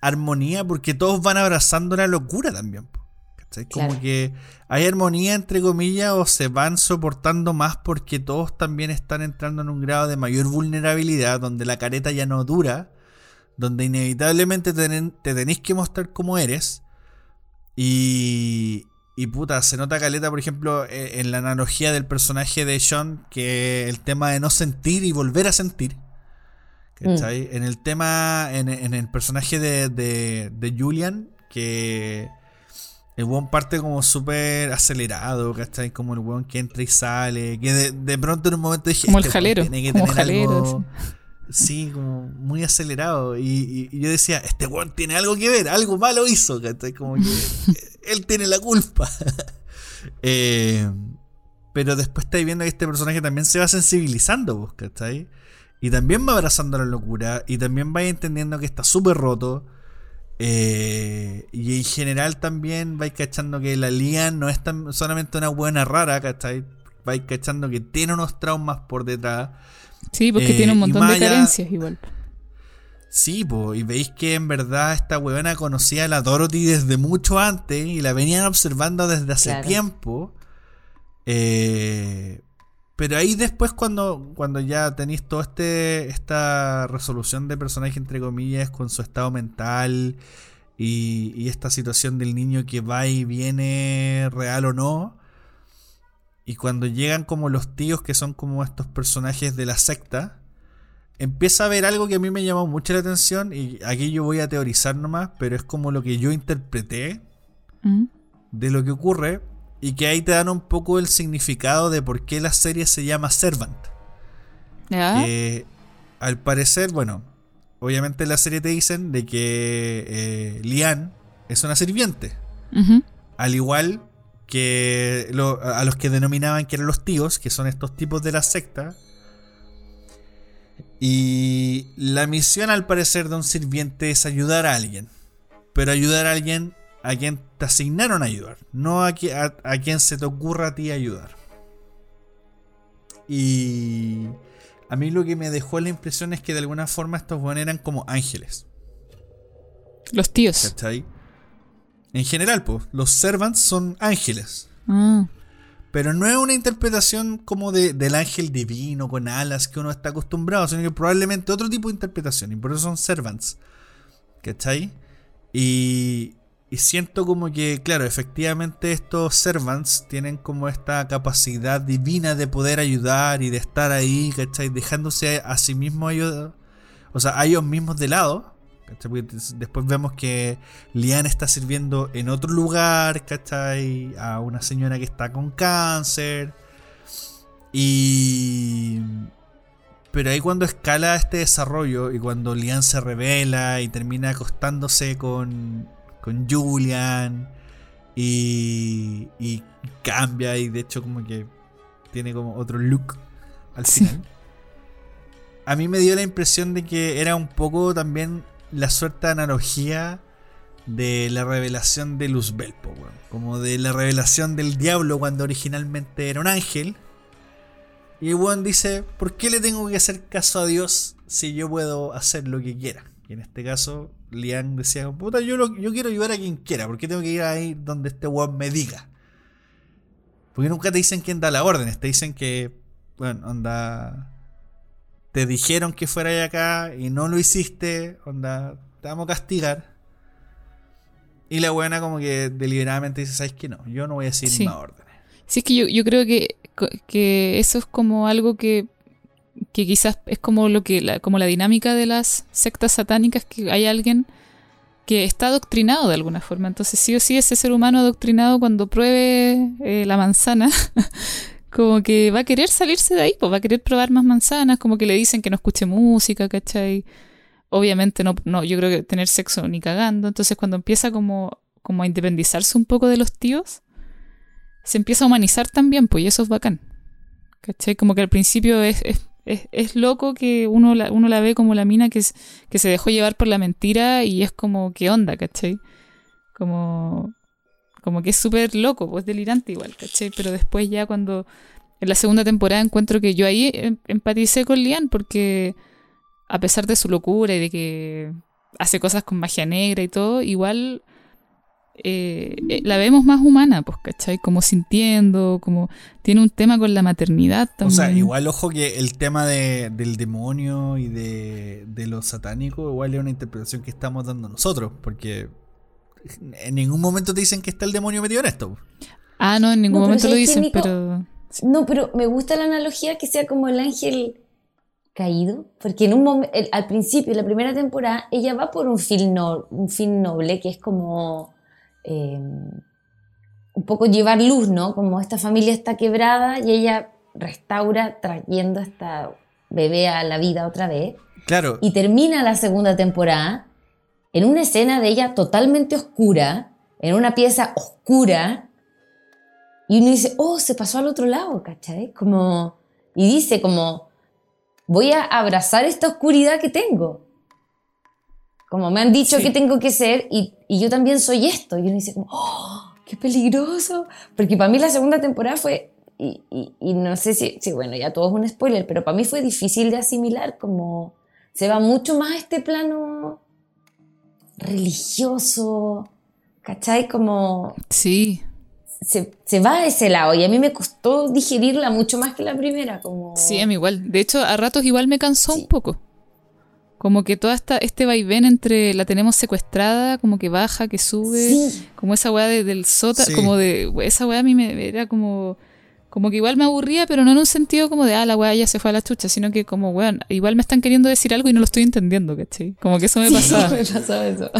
armonía porque todos van abrazando la locura también. ¿cachai? Como Claro. que hay armonía entre comillas o se van soportando más porque todos también están entrando en un grado de mayor vulnerabilidad donde la careta ya no dura, donde inevitablemente te, te tenéis que mostrar cómo eres y, y puta, se nota caleta por ejemplo eh, en la analogía del personaje de Sean que el tema de no sentir y volver a sentir. ¿Cachai? En el tema, en, en el personaje de, de, de Julian, que el weón parte como súper acelerado, ¿cachai? Como el weón que entra y sale, que de, de pronto en un momento dije, Como el "Este jalero, tiene que como tener jalero, algo- Sí, como muy acelerado. Y, y- y yo decía, este weón tiene algo que ver, algo malo hizo, ¿cachai? Como que él tiene la culpa. Eh, pero después estáis viendo que este personaje también se va sensibilizando, ¿cachai? Y también va abrazando la locura. Y también va entendiendo que está súper roto. Eh, y en general también vais cachando que la Lian no es tan solamente una buena rara, ¿cachai? Vais cachando que tiene unos traumas por detrás. Sí, porque Eh, tiene un y montón de carencias igual. Sí, po, y veis que en verdad esta weona conocía a la Dorothy desde mucho antes y la venían observando desde hace Claro. tiempo. Eh, pero ahí después cuando, cuando ya tenéis toda este, esta resolución de personaje entre comillas con su estado mental y, y esta situación del niño que va y viene real o no. Y cuando llegan como los tíos que son como estos personajes de la secta, empieza a ver algo que a mí me llamó mucho la atención y aquí yo voy a teorizar nomás, pero es como lo que yo interpreté Mm. de lo que ocurre y que ahí te dan un poco el significado de por qué la serie se llama Servant. Al parecer, bueno, obviamente en la serie te dicen de que eh, Lian es una sirviente, al igual que lo- a los que denominaban que eran los tíos, que son estos tipos de la secta. Y la misión al parecer de un sirviente es ayudar a alguien. Pero ayudar a alguien a quien te asignaron a ayudar. No a, qui- a, a quien se te ocurra a ti ayudar. Y a mí lo que me dejó la impresión es que de alguna forma estos buenos eran como ángeles. Los tíos. ¿Cachai? En general, pues, los servants son ángeles. Ah. Pero no es una interpretación como de, del ángel divino con alas que uno está acostumbrado, sino que probablemente otro tipo de interpretación. Y por eso son servants. ¿Cachai? Y, y siento como que, claro, efectivamente estos servants tienen como esta capacidad divina de poder ayudar y de estar ahí, ¿cachai? Dejándose a, sí mismos ayudar. O sea, a ellos mismos de lado. después vemos que Lian está sirviendo en otro lugar, ¿cachai? A una señora que está con cáncer. Y... Pero ahí cuando escala este desarrollo y cuando Lian se revela y termina acostándose con, con Julian y, y cambia y de hecho como que tiene como otro look al Sí. final. A mí me dio la impresión de que era un poco también la suerte de analogía de la revelación de Luzbel, weón. como de la revelación del diablo cuando originalmente era un ángel. Y Juan dice, ¿por qué le tengo que hacer caso a Dios si yo puedo hacer lo que quiera? Y en este caso, Liang decía, puta, yo, lo- yo quiero ayudar a quien quiera, ¿por qué tengo que ir ahí donde este Juan me diga? Porque nunca te dicen quién da las órdenes, te dicen que, bueno, onda, te dijeron que fuera acá y no lo hiciste, onda, te vamos a castigar. Y la buena como que deliberadamente dice, ¿sabes qué? No, yo no voy a decir Sí. más órdenes. Sí, es que yo, yo creo que, que eso es como algo que, que quizás es como lo que la, como la dinámica de las sectas satánicas, que hay alguien que está adoctrinado de alguna forma. Entonces sí o sí ese ser humano adoctrinado cuando pruebe eh, la manzana, como que va a querer salirse de ahí, pues va a querer probar más manzanas, como que le dicen que no escuche música, ¿cachai? Obviamente no, no, yo creo que tener sexo ni cagando. Entonces cuando empieza como, como a independizarse un poco de los tíos, se empieza a humanizar también, pues, y eso es bacán. ¿Cachai? Como que al principio es, es, es, es loco que uno la, uno la ve como la mina que, es, que se dejó llevar por la mentira y es como, ¿qué onda? ¿Cachai? Como, como que es súper loco, pues delirante igual, ¿cachai? Pero después ya cuando en la segunda temporada encuentro que yo ahí em- empaticé con Lian porque a pesar de su locura y de que hace cosas con magia negra y todo, igual eh, eh, la vemos más humana, pues, ¿cachai? Como sintiendo, como tiene un tema con la maternidad O también. sea, igual ojo que el tema de- del demonio y de, de lo satánico igual es una interpretación que estamos dando nosotros, porque en ningún momento te dicen que está el demonio metido en esto. Ah, no, en ningún No, momento lo ¿sabes qué, dicen, Nico? pero... No, pero me gusta la analogía que sea como el ángel caído, porque en un momento, al principio, en la primera temporada, ella va por un fin, no- un fin noble, que es como eh, un poco llevar luz, ¿no? Como esta familia está quebrada y ella restaura trayendo a esta bebé a la vida otra vez. Claro, Y termina la segunda temporada en una escena de ella totalmente oscura, en una pieza oscura, y uno dice, oh, se pasó al otro lado, ¿cachai? Como, y dice como, voy a abrazar esta oscuridad que tengo. Como me han dicho Sí. que tengo que ser, y, y yo también soy esto. Y uno dice como, oh, qué peligroso. Porque para mí la segunda temporada fue, y, y- y no sé si, si, bueno, ya todo es un spoiler, pero para mí fue difícil de asimilar, como se va mucho más a este plano religioso, ¿cachai? Como Sí, se, se va a ese lado y a mí me costó digerirla mucho más que la primera, como... sí, a mí igual. De hecho, a ratos igual me cansó Sí. un poco. Como que toda esta, este vaivén entre la tenemos secuestrada, como que baja, que sube, Sí. como esa weá de- del sota, Sí. como de, esa weá a mí me era como, como que igual me aburría, pero no en un sentido como de, ah, la weá ya se fue a la chucha, sino que como, weón, igual me están queriendo decir algo y no lo estoy entendiendo, ¿cachai? Como que eso me pasaba. me pasaba eso.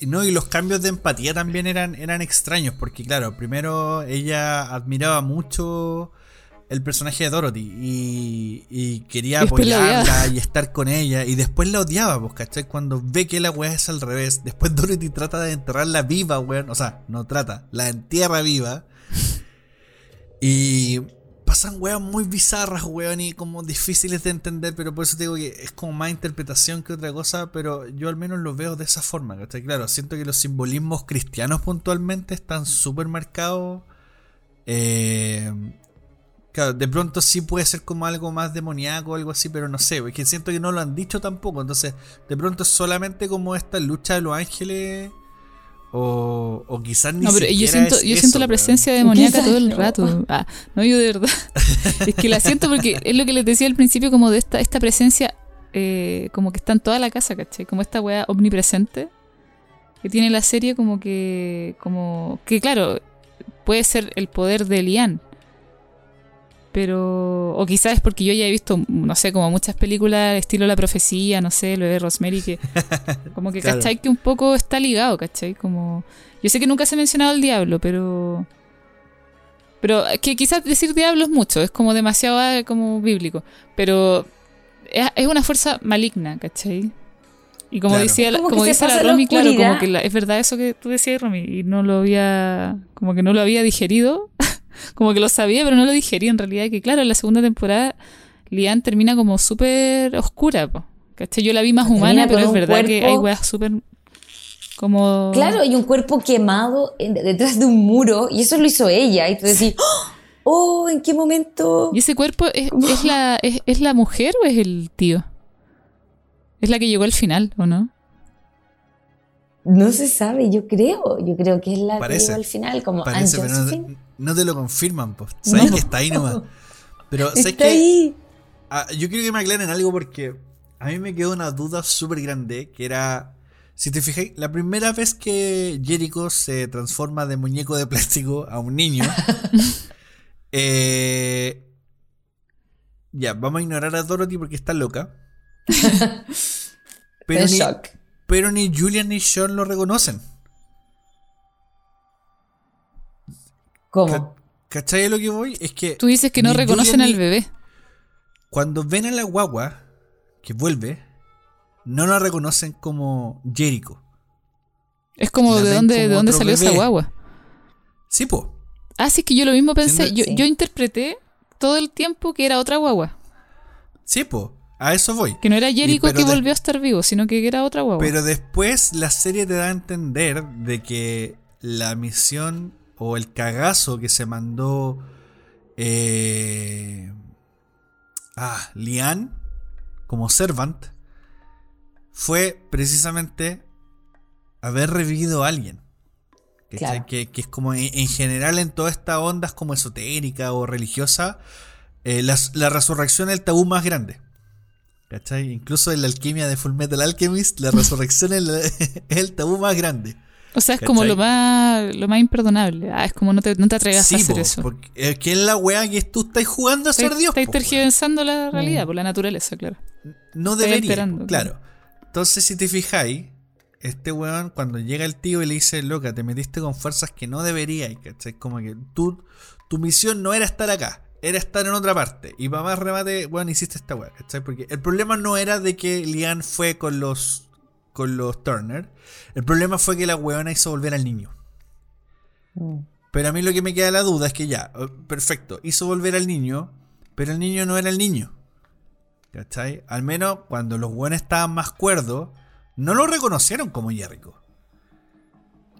Y no, y los cambios de empatía también eran, eran extraños, porque claro, primero ella admiraba mucho el personaje de Dorothy y, y quería apoyarla y estar con ella, y después la odiaba, pues, ¿cachai? Cuando ve que la weá es al revés, después Dorothy trata de enterrarla viva, weón, o sea, no trata, la entierra viva. Y pasan weas muy bizarras, weón, y como difíciles de entender, pero por eso te digo que es como más interpretación que otra cosa, pero yo al menos lo veo de esa forma, ¿cachai? Claro, siento que los simbolismos cristianos puntualmente están súper marcados. Eh, claro, de pronto sí puede ser como algo más demoníaco o algo así, pero no sé, es que siento que no lo han dicho tampoco, entonces de pronto es solamente como esta lucha de los ángeles. O, o quizás ni No, pero yo siquiera siento, es yo eso, siento la presencia demoníaca Quizás todo el no. rato. Ah, no, yo de verdad. es que la siento porque es lo que les decía al principio, como de esta, esta presencia, eh, como que está en toda la casa, ¿cachai? Como esta weá omnipresente que tiene la serie, como que, como que claro, puede ser el poder de Lian. Pero, o quizás es porque yo ya he visto, no sé, como muchas películas, estilo La Profecía, no sé, lo de Rosemary, que como que, Claro. ¿cachai? Que un poco está ligado, ¿cachai? Como, yo sé que nunca se ha mencionado el diablo, pero... Pero que quizás decir diablo es mucho, es como demasiado ah, como bíblico. Pero es, es una fuerza maligna, ¿cachai? Y como Claro. decía, la- Como como dice la Romy, claro, como que la- es verdad eso que tú decías, Romy, y no lo había, como que no lo había digerido, como que lo sabía, pero no lo digerí en realidad, que claro, en la segunda temporada Lian termina como súper oscura, po, ¿cachai? Yo la vi más Termina humana, pero es verdad que hay weas súper Como... Claro, y un cuerpo quemado en- detrás de un muro, y eso lo hizo ella. Y tú decís, oh, ¿en qué momento? ¿Y ese cuerpo es, es la, es, es la mujer o es el tío? Es la que llegó al final, ¿o no? No se sabe, yo creo. Yo creo que es la Parece. que llegó al final, como Parece, pero no, no te lo confirman, pues. Sabes No. que está ahí nomás. Pero ¿sabes Está ahí. Ah, yo quiero que me aclaren algo porque a mí me quedó una duda súper grande que era, si te fijáis, la primera vez que Jericho se transforma de muñeco de plástico a un niño, eh, ya, vamos a ignorar a Dorothy porque está loca. pero, En ni, shock. pero ni Julian ni Sean lo reconocen. ¿Cómo? Ca- ¿Cachai lo que voy? Es que... Tú dices que no reconocen al bebé. Cuando ven a la guagua que vuelve, no la reconocen como Jericho. Es como La de dónde, como de dónde salió esa guagua. Sí, po. Ah, sí, que yo lo mismo pensé. Yo, Sí. yo interpreté todo el tiempo que era otra guagua. Sí, po. A eso voy. Que no era Jericho que de- volvió a estar vivo, sino que era otra guagua. Pero después la serie te da a entender de que la misión o el cagazo que se mandó eh, ah, Lian como Servant fue precisamente haber revivido a alguien. Que, que es como en, en general en todas estas ondas como esotérica o religiosa, eh, la, resurrección es el tabú más grande. ¿Cachai? Incluso en la alquimia de Full Metal Alchemist, la resurrección es, es el tabú más grande. O sea, es como lo más, lo más imperdonable. Ah, es como no te, no te atrevas a hacer po, eso. porque es que es la weá que tú estás jugando a ser Dios. estáis po, tergiversando Mm. la realidad, por la naturaleza, claro. No debería, alterando, claro. Entonces, si te fijáis, este weón, cuando llega el tío y le dice, loca, te metiste con fuerzas que no deberías, ¿cachai? Como que tú, tu misión no era estar acá, era estar en otra parte. Y para más remate, weón, hiciste esta weá, ¿cachai? Porque el problema no era de que Lian fue con los, con los Turner, el problema fue que la weona hizo volver al niño. Mm. Pero a mí lo que me queda la duda es que ya, eh, perfecto, hizo volver al niño, pero el niño no era el niño. ¿Cachai? Al menos cuando los buenos estaban más cuerdos, no lo reconocieron como Jericho.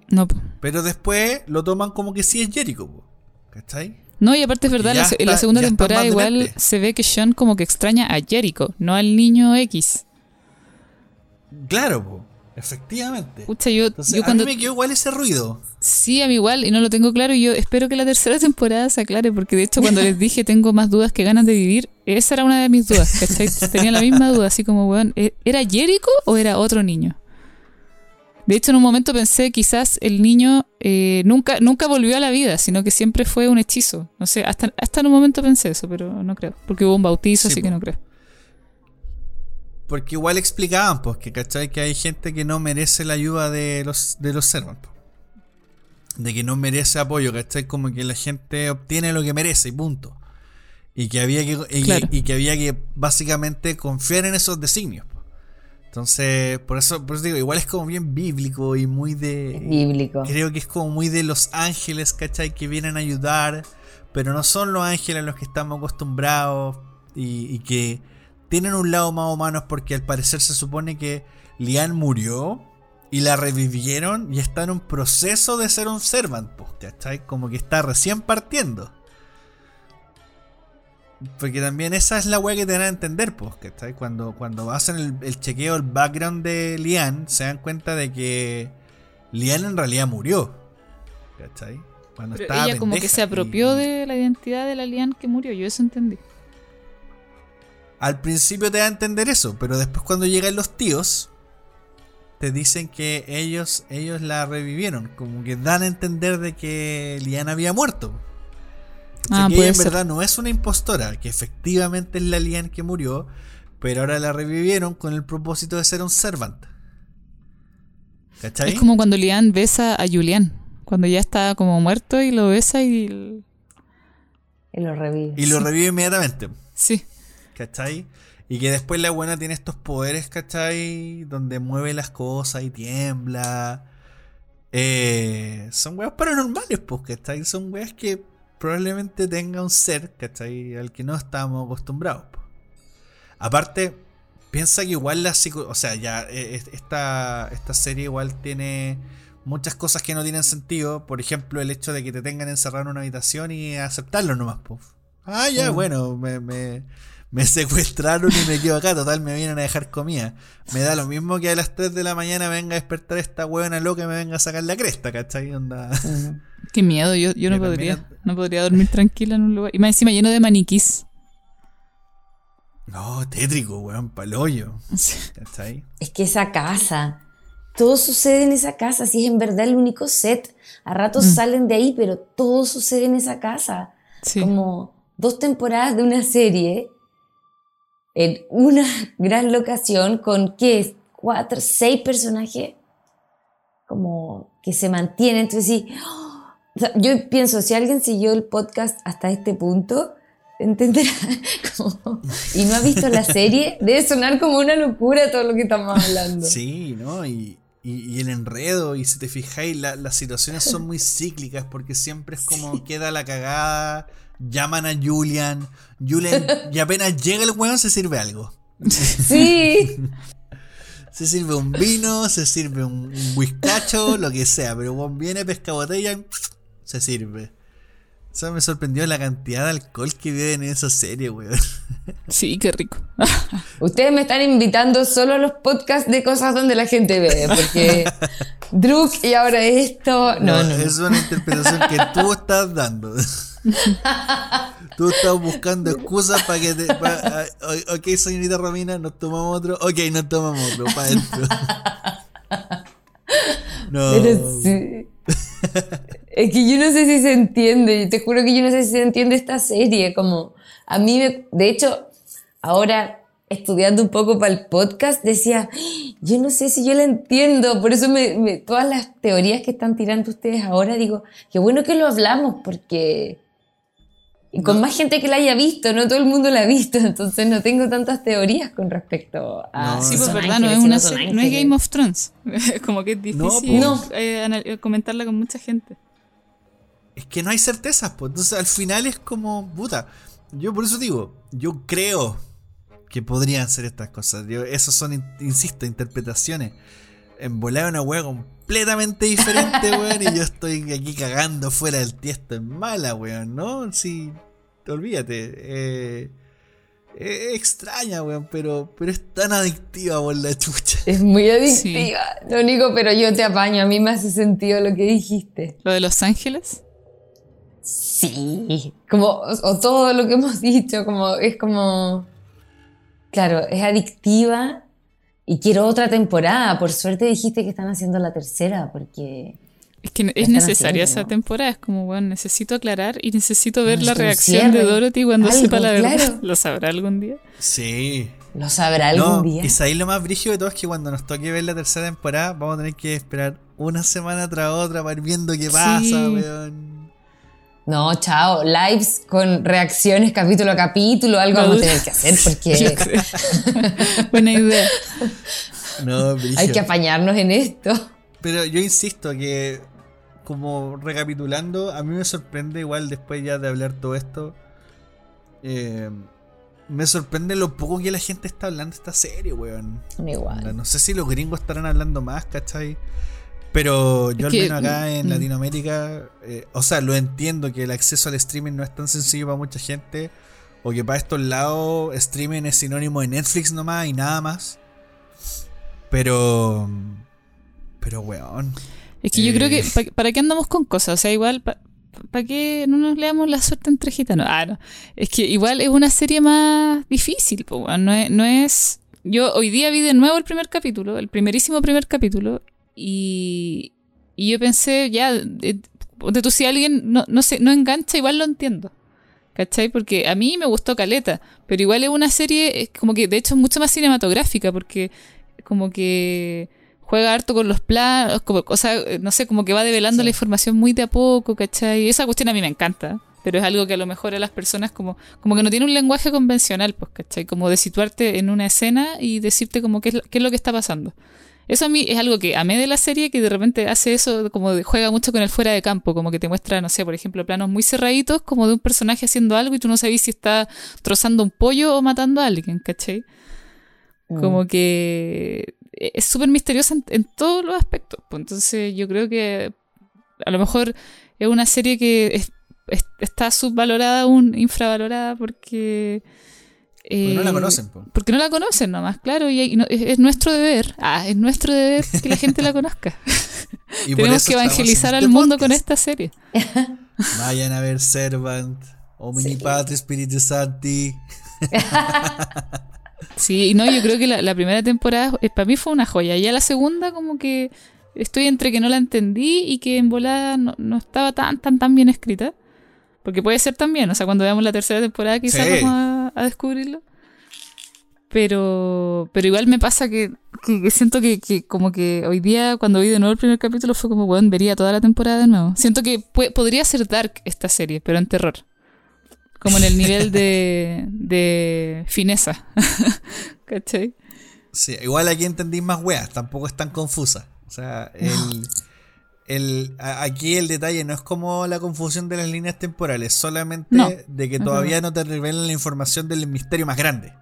No. Pero después lo toman como que sí es Jericho. ¿Cachai? No, y aparte es verdad, la, en la segunda temporada igual se ve que Sean como que extraña a Jericho, no al niño X. Claro, po, efectivamente. Pucha, yo, Entonces, yo a cuando... mí me quedó igual ese ruido. Sí, a mí igual, y no lo tengo claro, y yo espero que la tercera temporada se aclare, porque de hecho cuando les dije tengo más dudas que ganas de vivir, esa era una de mis dudas, ¿cachai? Tenía la misma duda, así como, weón, ¿e- ¿era Jericho o era otro niño? De hecho, en un momento pensé quizás el niño eh, nunca, nunca volvió a la vida, sino que siempre fue un hechizo. No sé, hasta, hasta en un momento pensé eso, pero no creo. Porque hubo un bautizo, Sí, así po. que no creo. Porque igual explicaban, pues, que cachai que hay gente que no merece la ayuda de los, de los servants. po. De que no merece apoyo, ¿cachai? Como que la gente obtiene lo que merece y punto. Y que había que, y, Claro. y que había que básicamente confiar en esos designios. po. Entonces, por eso, por eso digo, igual es como bien bíblico y muy de. Es bíblico. Creo que es como muy de los ángeles, ¿cachai? Que vienen a ayudar, pero no son los ángeles a los que estamos acostumbrados y, y que tienen un lado más humano porque al parecer se supone que Lian murió y la revivieron y está en un proceso de ser un servant, pues, ¿cachai? Como que está recién partiendo. Porque también esa es la weá que te dan a entender, pues, ¿cachai? Cuando, cuando hacen el, el chequeo, el background de Lian, se dan cuenta de que Lian en realidad murió. ¿Cachai? Cuando Pero estaba ella como que se apropió y- de la identidad de la Lian que murió, yo eso entendí. Al principio te da a entender eso, pero después cuando llegan los tíos, te dicen que ellos, ellos la revivieron. Como que dan a entender de que Lian había muerto. O sea, Ah, que ella en ser. verdad no es una impostora, que efectivamente es la Lian que murió, pero ahora la revivieron con el propósito de ser un servant. ¿Cachai? Es como cuando Lian besa a Julián, cuando ya está como muerto y lo besa y... Y lo revive. Y lo revive inmediatamente. Sí. ¿Cachai? Y que después la buena tiene estos poderes, ¿cachai? Donde mueve las cosas y tiembla. Eh, son weas paranormales, pues, ¿cachai? Son weas que probablemente tenga un ser, ¿cachai? Al que no estamos acostumbrados. po. Aparte, piensa que igual la psico o sea, ya eh, es- esta, esta serie igual tiene muchas cosas que no tienen sentido. Por ejemplo, el hecho de que te tengan encerrado en una habitación y aceptarlo nomás, pues. Ah, ya, Mm. bueno, me, me, me secuestraron y me quedo acá. Total, me vienen a dejar comida. Me da lo mismo que a las 3 de la mañana me venga a despertar esta huevona loca y me venga a sacar la cresta, ¿cachai? Onda. Mm. Qué miedo, yo, yo no podría. también- No podría dormir tranquila en un lugar. Y más encima lleno de maniquís. No, tétrico, weón, paloyo. ¿Cachai? Es que esa casa, todo sucede en esa casa, si es en verdad el único set. A ratos Mm. salen de ahí, pero todo sucede en esa casa. Sí. Como dos temporadas de una serie en una gran locación con, ¿qué? Cuatro, seis personajes como que se mantienen. Entonces, sí. O sea, yo pienso, si alguien siguió el podcast hasta este punto, entenderá como- y no ha visto la serie, debe sonar como una locura todo lo que estamos hablando. Sí, ¿no? Y, y, y el enredo, y si te fijáis, la- las situaciones son muy cíclicas porque siempre es como queda la cagada, llaman a Julian, Julian, y apenas llega el weón se sirve algo. Sí, Se sirve un vino, se sirve un, un whiskacho, lo que sea, pero weón viene, pesca botella y se sirve. O sea, me sorprendió la cantidad de alcohol que viven en esa serie, weón. Sí, qué rico. ustedes me están invitando solo a los podcasts de cosas donde la gente ve, porque Druk y ahora esto, no, no, no. Es una interpretación que tú estás dando. tú estás buscando excusas para que te. pa- ah, ok, señorita Romina, nos tomamos otro. Ok, nos tomamos otro, para adentro. no. Pero sí. Es que yo no sé si se entiende, te juro que yo no sé si se entiende esta serie, como a mí, me- de hecho, ahora estudiando un poco para el podcast, decía, yo no sé si yo la entiendo, por eso me, me- todas las teorías que están tirando ustedes ahora, digo, qué bueno que lo hablamos, porque... Y con No. más gente que la haya visto, no todo el mundo la ha visto, entonces no tengo tantas teorías con respecto a... No, Sí, pues no es si una no es. Game of Thrones. Como que es No, difícil po. eh, eh, comentarla con mucha gente. Es que no hay certezas, pues. Entonces al final es como. Puta. Yo por eso digo, yo creo que podrían ser estas cosas. Yo, esos son, in- insisto, interpretaciones. En volar una wea completamente diferente, weón. Y yo estoy aquí cagando fuera del tiesto. Es mala, weón, ¿no? Sí, olvídate. Eh, es extraña, weón, pero, pero es tan adictiva por la chucha. Es muy adictiva. Lo único, pero yo te apaño. A mí me hace sentido lo que dijiste. Lo de Los Ángeles. Sí. Como, o, o todo lo que hemos dicho, como, es como. Claro, es adictiva. Y quiero otra temporada. Por suerte dijiste que están haciendo la tercera, porque. Es que es necesaria haciendo. esa temporada. Es como, bueno, necesito aclarar y necesito ver la es reacción de. Dorothy cuando Algo, sepa la verdad. claro. ¿Lo sabrá algún día? Sí. Lo sabrá algún No, día. y ahí lo más brígido de todo es que cuando nos toque ver la tercera temporada, vamos a tener que esperar una semana tras otra para ir viendo qué pasa, Sí. weón. No, chao. Lives con reacciones capítulo a capítulo. Algo No vamos a tener que hacer porque. Buena idea. No, hay que apañarnos en esto. Pero yo insisto que, como recapitulando, a mí me sorprende igual después ya de hablar todo esto. eh, me sorprende lo poco que la gente está hablando de esta serie, weón. Igual. No sé si los gringos estarán hablando más, ¿cachai? Pero yo Es al que, menos acá en mm. Latinoamérica, eh, o sea, lo entiendo que el acceso al streaming no es tan sencillo para mucha gente, o que para estos lados streaming es sinónimo de Netflix nomás y nada más. Pero... Pero, weón. Es que yo Eh. creo que, pa- ¿para qué andamos con cosas? O sea, igual, ¿para qué no nos leamos la suerte entre gitanos? Ah, no. Es que igual es una serie más difícil, po, weón. no, es, no es... Yo hoy día vi de nuevo el primer capítulo, el primerísimo primer capítulo, y, y yo pensé, ya, de, de tú si alguien no, no, se, no engancha, igual lo entiendo. ¿Cachai? Porque a mí me gustó Caleta, pero igual es una serie, como que de hecho es mucho más cinematográfica, porque como que juega harto con los planos, como, o sea, eh, no sé, como que va develando Sí. la información muy de a poco, ¿cachai? Esa cuestión a mí me encanta, pero es algo que a lo mejor a las personas como, como que no tiene un lenguaje convencional, pues, ¿cachai? Como de situarte en una escena y decirte como qué es, qué es lo que está pasando. Eso a mí es algo que amé de la serie, que de repente hace eso, como de- juega mucho con el fuera de campo, como que te muestra, no sé, por ejemplo, planos muy cerraditos, como de un personaje haciendo algo y tú no sabes si está trozando un pollo o matando a alguien, ¿cachai? Mm. Como que es súper misteriosa en, en todos los aspectos. Pues entonces yo creo que a lo mejor es una serie que es- es- está subvalorada, un, infravalorada porque... Porque no la eh, conocen, po. Porque no la conocen nomás, claro, y, hay- no- es, es nuestro deber, ah, es nuestro deber que la gente la conozca. Y Tenemos que evangelizar al mundo con esta serie. Vayan a ver Servant, Omni Sí. Patri Spiritu Santi. Sí, y no, yo creo que la, la primera temporada eh, para mí fue una joya. Ya la segunda como que estoy entre que no la entendí y que en volada no, no estaba tan, tan, tan bien escrita. Porque puede ser también, o sea, cuando veamos la tercera temporada quizás Sí. vamos a, a descubrirlo. Pero, pero igual me pasa que, que- que siento que, que como que hoy día cuando vi de nuevo el primer capítulo fue como, bueno, vería toda la temporada de nuevo. Siento que podría ser dark esta serie, pero en terror. Como en el nivel de, de fineza. ¿Cachai? Sí, igual aquí entendí más weas, tampoco es tan confusa. O sea, el, el, aquí el detalle no es como la confusión de las líneas temporales, solamente No, de que todavía no te revelan la información del misterio más grande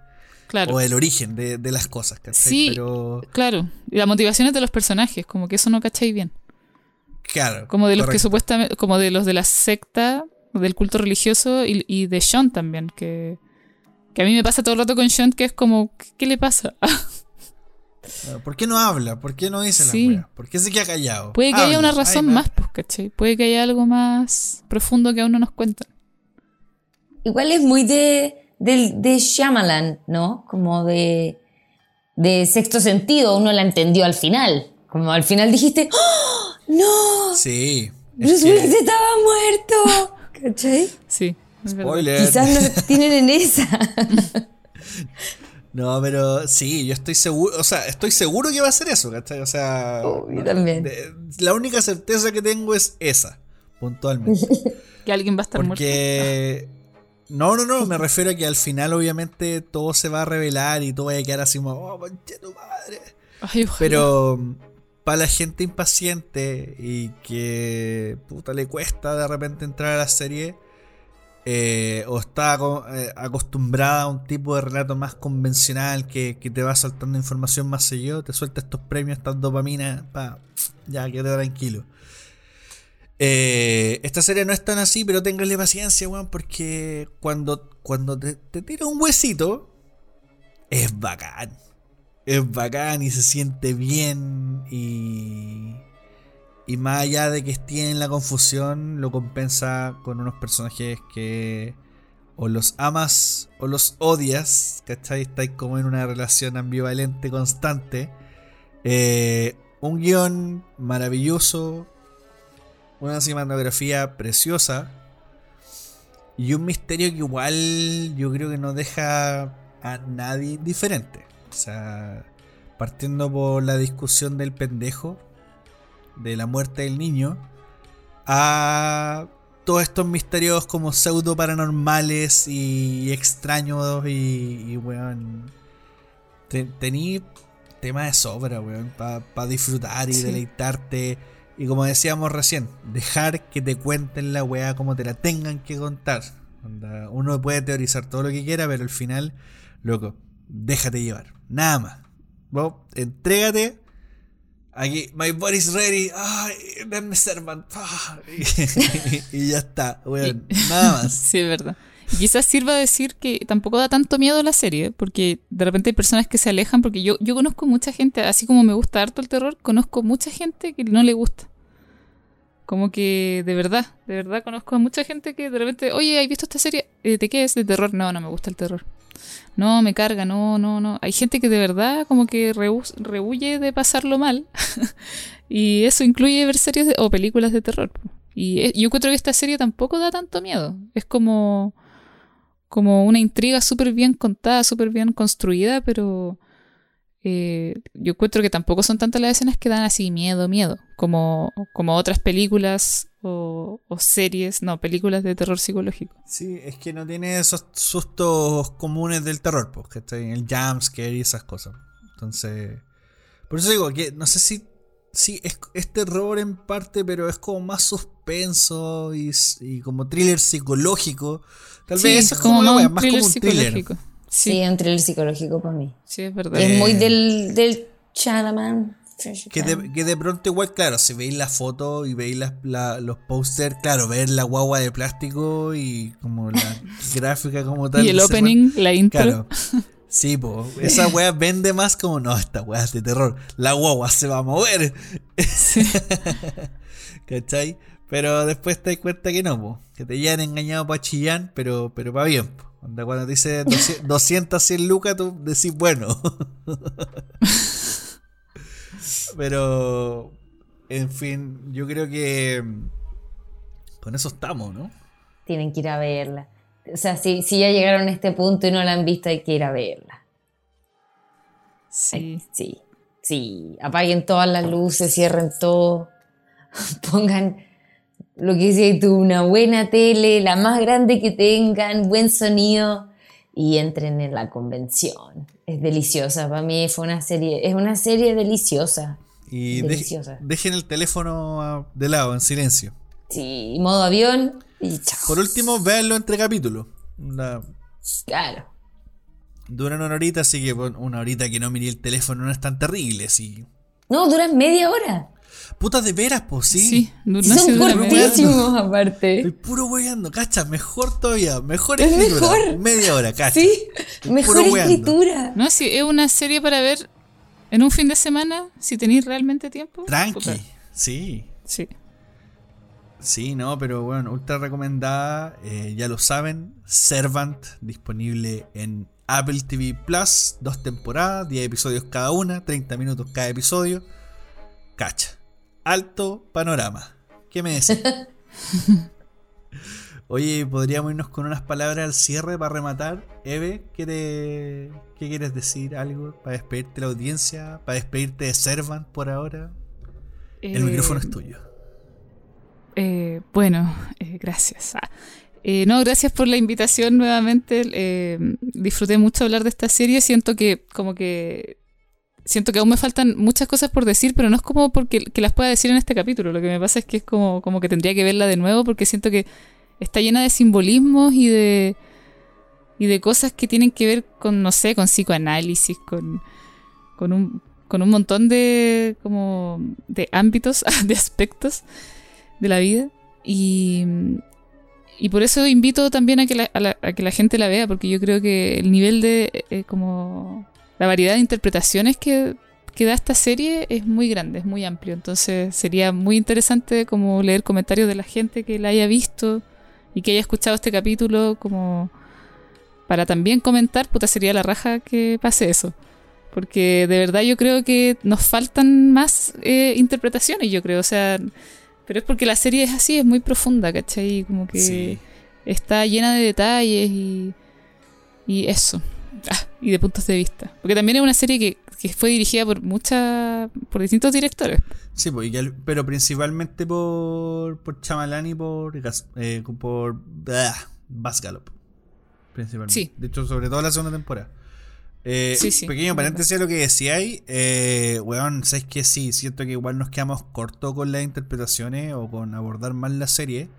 Claro. o del origen de, de las cosas, ¿cachai? Sí. Pero, Claro, y las motivaciones de los personajes, como que eso no cacháis bien. claro. Como de los que supuestamente, como de los de la secta, del culto religioso y, y de Sean también, que, que a mí me pasa todo el rato con Sean, que es como, ¿qué, qué le pasa? ¿Por qué no habla? ¿Por qué no dice Sí. weas? ¿Por qué se queda callado? Puede que haya Habla, una razón ay, más, pues, ¿cachai? Puede que haya algo más profundo que aún no nos cuentan. Igual es muy de, de, de Shyamalan, ¿no? Como de, de sexto sentido, uno la entendió al final. Como al final dijiste, ¡Oh, ¡No! Sí. Bruce que- Willis estaba muerto. ¿Cachai? Sí. Spoiler. Quizás no tienen en esa. No, pero sí, yo estoy seguro, o sea, estoy seguro que va a ser eso, ¿cachai? O sea, Oh, yo también. de- la única certeza que tengo es esa, puntualmente. Que alguien va a estar muerto. Porque... No, no, no, me refiero a que al final obviamente todo se va a revelar y todo va a quedar así como, oh, conche tu madre. Ay. Pero para la gente impaciente y que puta le cuesta de repente entrar a la serie eh, o está eh, acostumbrada a un tipo de relato más convencional que, que te va soltando información más seguido, te suelta estos premios, estas dopaminas, pa, ya quédate tranquilo. Eh, esta serie no es tan así, pero ténganle paciencia, weón, porque cuando, cuando te, te tira un huesito, es bacán es bacán y se siente bien y y más allá de que esté en la confusión lo compensa con unos personajes que o los amas o los odias ¿cachai? estáis como en una relación ambivalente constante Eh, un guion maravilloso una cinematografía preciosa y un misterio que igual yo creo que no deja a nadie diferente. O sea, partiendo por la discusión del pendejo, de la muerte del niño, a todos estos misterios como pseudo paranormales y extraños y, y weón. te- Tení tema de sobra, weón, para disfrutar y Sí. deleitarte. Y como decíamos recién, dejar que te cuenten la weá como te la tengan que contar. Uno puede teorizar todo lo que quiera, pero al final, loco, déjate llevar. Nada más. Vos, entrégate. Aquí, my body's ready. Ay, denme servant. Y, y ya está, weón. Nada más. Sí, es verdad. Y quizás sirva decir que tampoco da tanto miedo la serie, porque de repente hay personas que se alejan, porque yo, yo conozco mucha gente, así como me gusta harto el terror, conozco mucha gente que no le gusta. Como que de verdad, de verdad conozco a mucha gente que de repente, oye, ¿has visto esta serie? Eh, ¿De qué es? ¿De terror? No, no me gusta el terror. No, me carga, no, no, no. Hay gente que de verdad como que rehu- rehuye de pasarlo mal. y eso incluye ver series de- o películas de terror. Y eh, yo encuentro que esta serie tampoco da tanto miedo. Es como, como una intriga súper bien contada, súper bien construida, pero eh, yo encuentro que tampoco son tantas las escenas que dan así miedo, miedo, como, como otras películas o, o series, no, películas de terror psicológico. Sí, es que no tiene esos sustos comunes del terror, pues, que El jumpscare y esas cosas. Entonces, por eso digo que no sé si, si es, es terror en parte, pero es como más suspenso y, y como thriller psicológico. Tal Sí, vez eso es como como, la más wea, un más como un thriller. psicológico. Sí, Sí, es un thriller psicológico para mí. sí, es verdad. Es Eh, muy del, del Chalaman. Que de, que de pronto igual, claro, si veis la foto y veis las- la- los pósters, claro, ver la guagua de plástico y como la gráfica como tal. y el opening, la intro. Claro. Sí, po. Esa weá vende más como, no, esta weá es de terror. La guagua se va a mover. ¿Cachai? Pero después te das cuenta que no, po. Que te hayan engañado para chillán, pero, pero para bien, po. Cuando te dice 200, 200 100 lucas, tú decís, bueno. Pero, en fin, yo creo que mm, con eso estamos, ¿no? Tienen que ir a verla. O sea, si, si ya llegaron a este punto y no la han visto, hay que ir a verla. Sí. Sí, sí. Apaguen todas las luces, cierren todo. Pongan lo que dices tú, una buena tele, la más grande que tengan, buen sonido y entren en la convención. Es deliciosa. Para mí fue una serie, es una serie deliciosa. Y de- Deliciosa. dejen el teléfono de lado, en silencio. Sí, modo avión y chao. Por último, véanlo entre capítulos. Claro. duran una horita, así que una horita que no miré el teléfono no es tan terrible. Sí. No, duran media hora. Puta de veras, pues sí. Sí, no, son cortísimos aparte. Estoy puro weyando, cacha, mejor todavía, mejor Es escritura. mejor. Media hora, cacha. Sí, mejor escritura. No, sí, es una serie para ver en un fin de semana, si tenéis realmente tiempo. Tranqui. Puta, Sí. Sí. Sí, no, pero bueno, ultra recomendada, eh, ya lo saben, Servant, disponible en Apple TV Plus, dos temporadas, 10 episodios cada una, 30 minutos cada episodio. Cacha. Alto panorama. ¿Qué me decís? Oye, podríamos irnos con unas palabras al cierre para rematar. Eve, ¿qué, te- ¿qué quieres decir? ¿Algo para despedirte de la audiencia? ¿Para despedirte de Servant por ahora? El Eh, micrófono es tuyo. Eh, bueno, eh, gracias. Ah, eh, no, gracias por la invitación nuevamente. eh, disfruté mucho hablar de esta serie. Siento que como que siento que aún me faltan muchas cosas por decir, pero no es como porque que las pueda decir en este capítulo. Lo que me pasa es que es como, como que tendría que verla de nuevo porque siento que está llena de simbolismos y de y de cosas que tienen que ver con no sé, con psicoanálisis, con con un con un montón de como de ámbitos, de aspectos de la vida y, y por eso invito también a que la, a que la gente la vea porque yo creo que el nivel de eh, como la variedad de interpretaciones que, que da esta serie es muy grande, es muy amplio entonces sería muy interesante como leer comentarios de la gente que la haya visto y que haya escuchado este capítulo como para también comentar, puta sería la raja que pase eso porque de verdad yo creo que nos faltan más eh, interpretaciones, yo creo, o sea, pero es porque la serie es así, es muy profunda, ¿cachai? Como que Sí. está llena de detalles y, y eso, y de puntos de vista. Porque también es una serie que, que fue dirigida por muchas, por distintos directores. Sí, pues, pero principalmente por, por Chamalán y por, eh, por ah, Baz Gallop. Principalmente. Sí. De hecho, sobre todo la segunda temporada. Eh, Sí, sí, pequeño es paréntesis a lo que decíais. Eh, weón, sabes que sí, siento que igual nos quedamos cortos con las interpretaciones o con abordar mal la serie.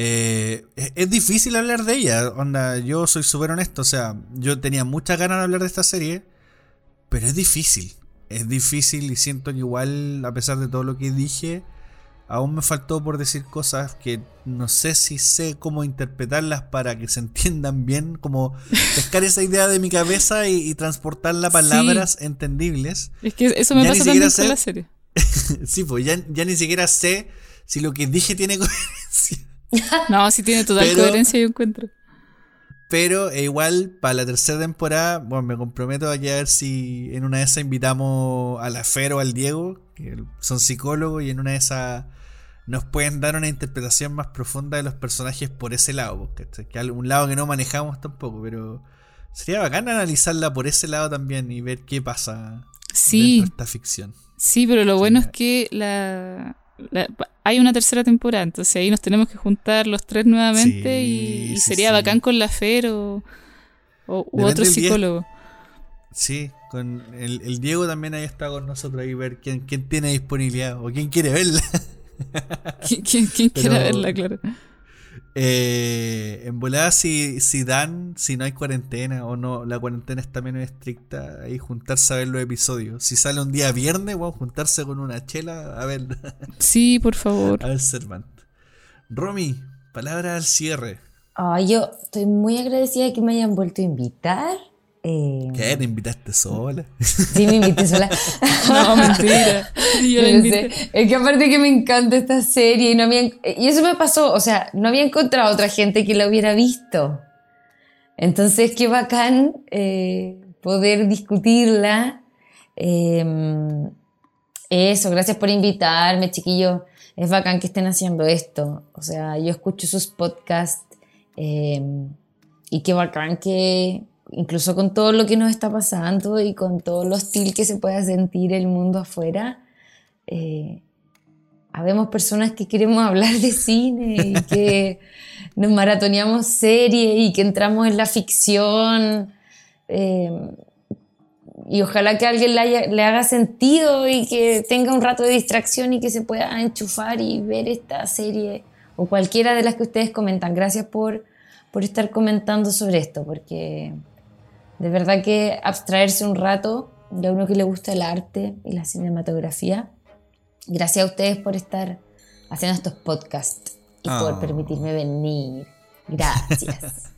Eh, es, es difícil hablar de ella. Onda, yo soy súper honesto. O sea, yo tenía muchas ganas de hablar de esta serie. Pero es difícil. Es difícil y siento que igual, a pesar de todo lo que dije, aún me faltó por decir cosas que no sé si sé cómo interpretarlas para que se entiendan bien, como pescar esa idea de mi cabeza y, y transportarla a palabras entendibles. Es que eso me Ya pasa también con sé- la serie. sí, pues ya, ya ni siquiera sé si lo que dije tiene coherencia. No, sí tiene total Pero- coherencia, yo encuentro. Pero eh, igual, para la tercera temporada, bueno, me comprometo aquí a ver si en una de esas invitamos a la Fer o al Diego, que son psicólogos, y en una de esas nos pueden dar una interpretación más profunda de los personajes por ese lado, que un lado que no manejamos tampoco, pero sería bacán analizarla por ese lado también y ver qué pasa Sí, dentro de esta ficción. Sí, pero lo bueno es que la, la- hay una tercera temporada, entonces ahí nos tenemos que juntar los tres nuevamente Sí, y, y sí, sería sí. bacán con la Fer o, o- u otro psicólogo. Sí, con el, el Diego también ahí está con nosotros ahí ver quién, quién tiene disponibilidad o quién quiere verla. ¿Quién, quién- quién Pero- quiera verla, claro? Eh, en volada, si, si dan, si no hay cuarentena o no, la cuarentena está menos estricta, ahí juntarse a ver los episodios. Si sale un día viernes, bueno, juntarse con una chela a ver, Sí, por favor. a ver Cervantes. Romy, palabra al cierre. Ay, yo estoy muy agradecida de que me hayan vuelto a invitar. Eh, ¿Qué? ¿Te invitaste sola? Sí, me invité sola. No, mentira. Yo la Yo invité. sé. Es que aparte que me encanta esta serie y no había, y eso me pasó, o sea, no había encontrado otra gente que la hubiera visto. Entonces, qué bacán eh, poder discutirla. Eh, eso, gracias por invitarme, chiquillos. Es bacán que estén haciendo esto. O sea, yo escucho sus podcasts eh, y qué bacán que, incluso con todo lo que nos está pasando y con todo lo hostil que se pueda sentir el mundo afuera, eh, habemos personas que queremos hablar de cine y que nos maratoneamos series y que entramos en la ficción. eh, y ojalá que a alguien le, haya- le haga sentido y que tenga un rato de distracción y que se pueda enchufar y ver esta serie o cualquiera de las que ustedes comentan. Gracias por, por estar comentando sobre esto, porque de verdad que abstraerse un rato de a uno que le gusta el arte y la cinematografía. Gracias a ustedes por estar haciendo estos podcasts y Ah. por permitirme venir. Gracias.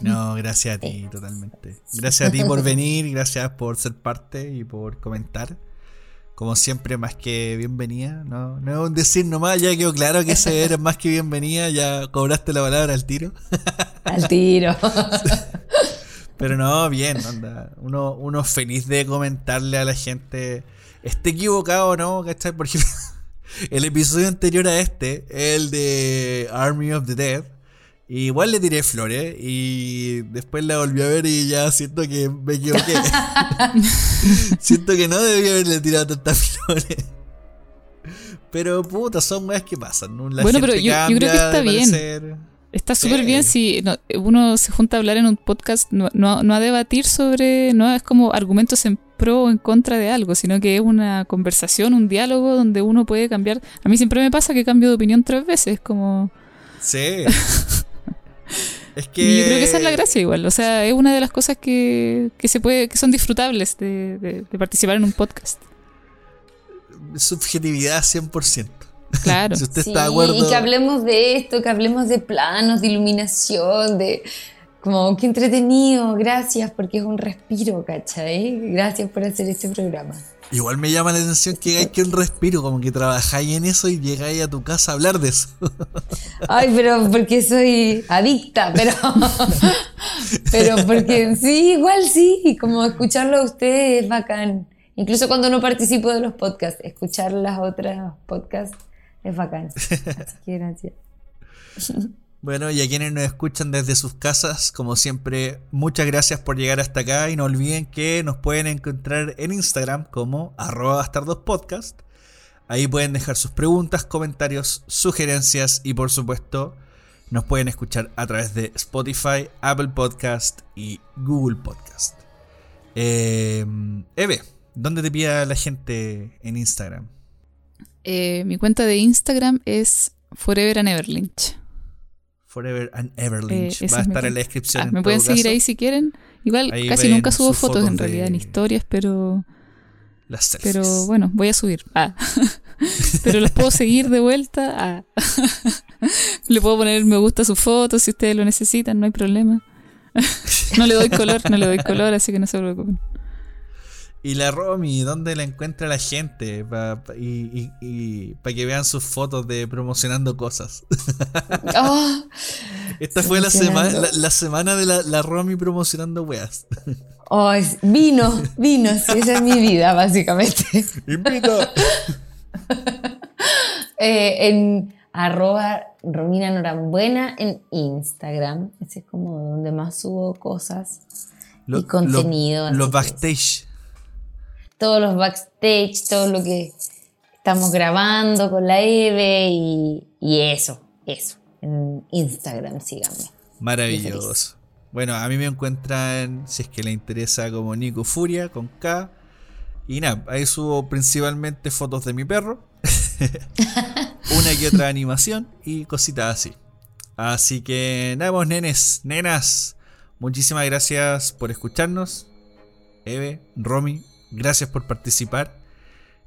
No, gracias a ti, totalmente. Gracias a ti por venir, gracias por ser parte y por comentar. Como siempre, más que bienvenida. No, no es un decir nomás, ya quedó claro que ese eres más que bienvenida, ya cobraste la palabra al tiro. Al tiro. Pero no, bien, onda. Uno, uno feliz de comentarle a la gente, esté equivocado o no, ¿cachai? Por ejemplo, el episodio anterior a este, el de Army of the Dead, igual le tiré flores y después la volví a ver y ya siento que me equivoqué. siento que no debía haberle tirado tantas flores. Pero puta, son weas que pasan. La Bueno, gente pero yo- yo creo que está bien. parecer. Está Sí. súper bien si no- uno se junta a hablar en un podcast, no, no, no a debatir sobre, no es como argumentos en pro o en contra de algo, sino que es una conversación, un diálogo donde uno puede cambiar. A mí siempre me pasa que cambio de opinión tres veces, como... Sí. es que. Y yo creo que esa es la gracia igual, o sea, es una de las cosas que, que se puede, que son disfrutables de, de- de participar en un podcast. Subjetividad 100%. Claro. Si usted Sí, está de acuerdo. y que hablemos de esto, que hablemos de planos, de iluminación, de como qué entretenido, gracias porque es un respiro, ¿cachai? Gracias por hacer este programa. Igual me llama la atención que hay que un respiro, como que trabajáis en eso y llegáis a tu casa a hablar de eso. Ay, pero porque soy adicta, pero pero porque sí, igual sí, como escucharlo a ustedes es bacán. Incluso cuando no participo de los podcasts, escuchar las otras podcasts es bacán. Gracias. Bueno, y a quienes nos escuchan desde sus casas, como siempre, muchas gracias por llegar hasta acá y no olviden que nos pueden encontrar en Instagram como arroba bastardospodcast. Ahí pueden dejar sus preguntas, comentarios, sugerencias y por supuesto nos pueden escuchar a través de Spotify, Apple Podcast y Google Podcast. Eh, Eve, ¿dónde te pilla la gente en Instagram? Eh, mi cuenta de Instagram es Forever and Ever Lynch. Forever and Ever Eh, Lynch. Va a estar en la descripción. Ah, en me pueden seguir caso. ahí si quieren. Igual Ahí casi nunca subo fotos, en realidad en historias, pero Las selfies. pero bueno, voy a subir. Ah. pero los puedo seguir de vuelta. Ah. le puedo poner me gusta a sus fotos si ustedes lo necesitan, no hay problema. no le doy color, no le doy color, así que no se preocupen. Y la Romy, ¿dónde la encuentra la gente? Pa- pa- y para que vean sus fotos de promocionando cosas. Oh, Esta fue la, semana la, la semana de la, la Romy promocionando weas. oh, es- vino, vino, sí, esa es mi vida, básicamente. Invita. Eh, en arroba Romina Norambuena en Instagram. Ese es como donde más subo cosas Lo- y contenido. los backstage. Todos los backstage, todo lo que estamos grabando con la Eve y, y eso, eso. En Instagram, síganme. Maravilloso. Bueno, a mí me encuentran, si es que le interesa, como Nico Furia, con K. Y nada, ahí subo principalmente fotos de mi perro. Una que otra animación y cositas así. Así que nada, vos nenes, nenas, muchísimas gracias por escucharnos. Eve, Romy, gracias por participar.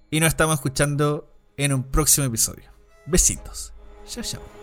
Y nos estamos escuchando en un próximo episodio. Besitos. Chao, chao.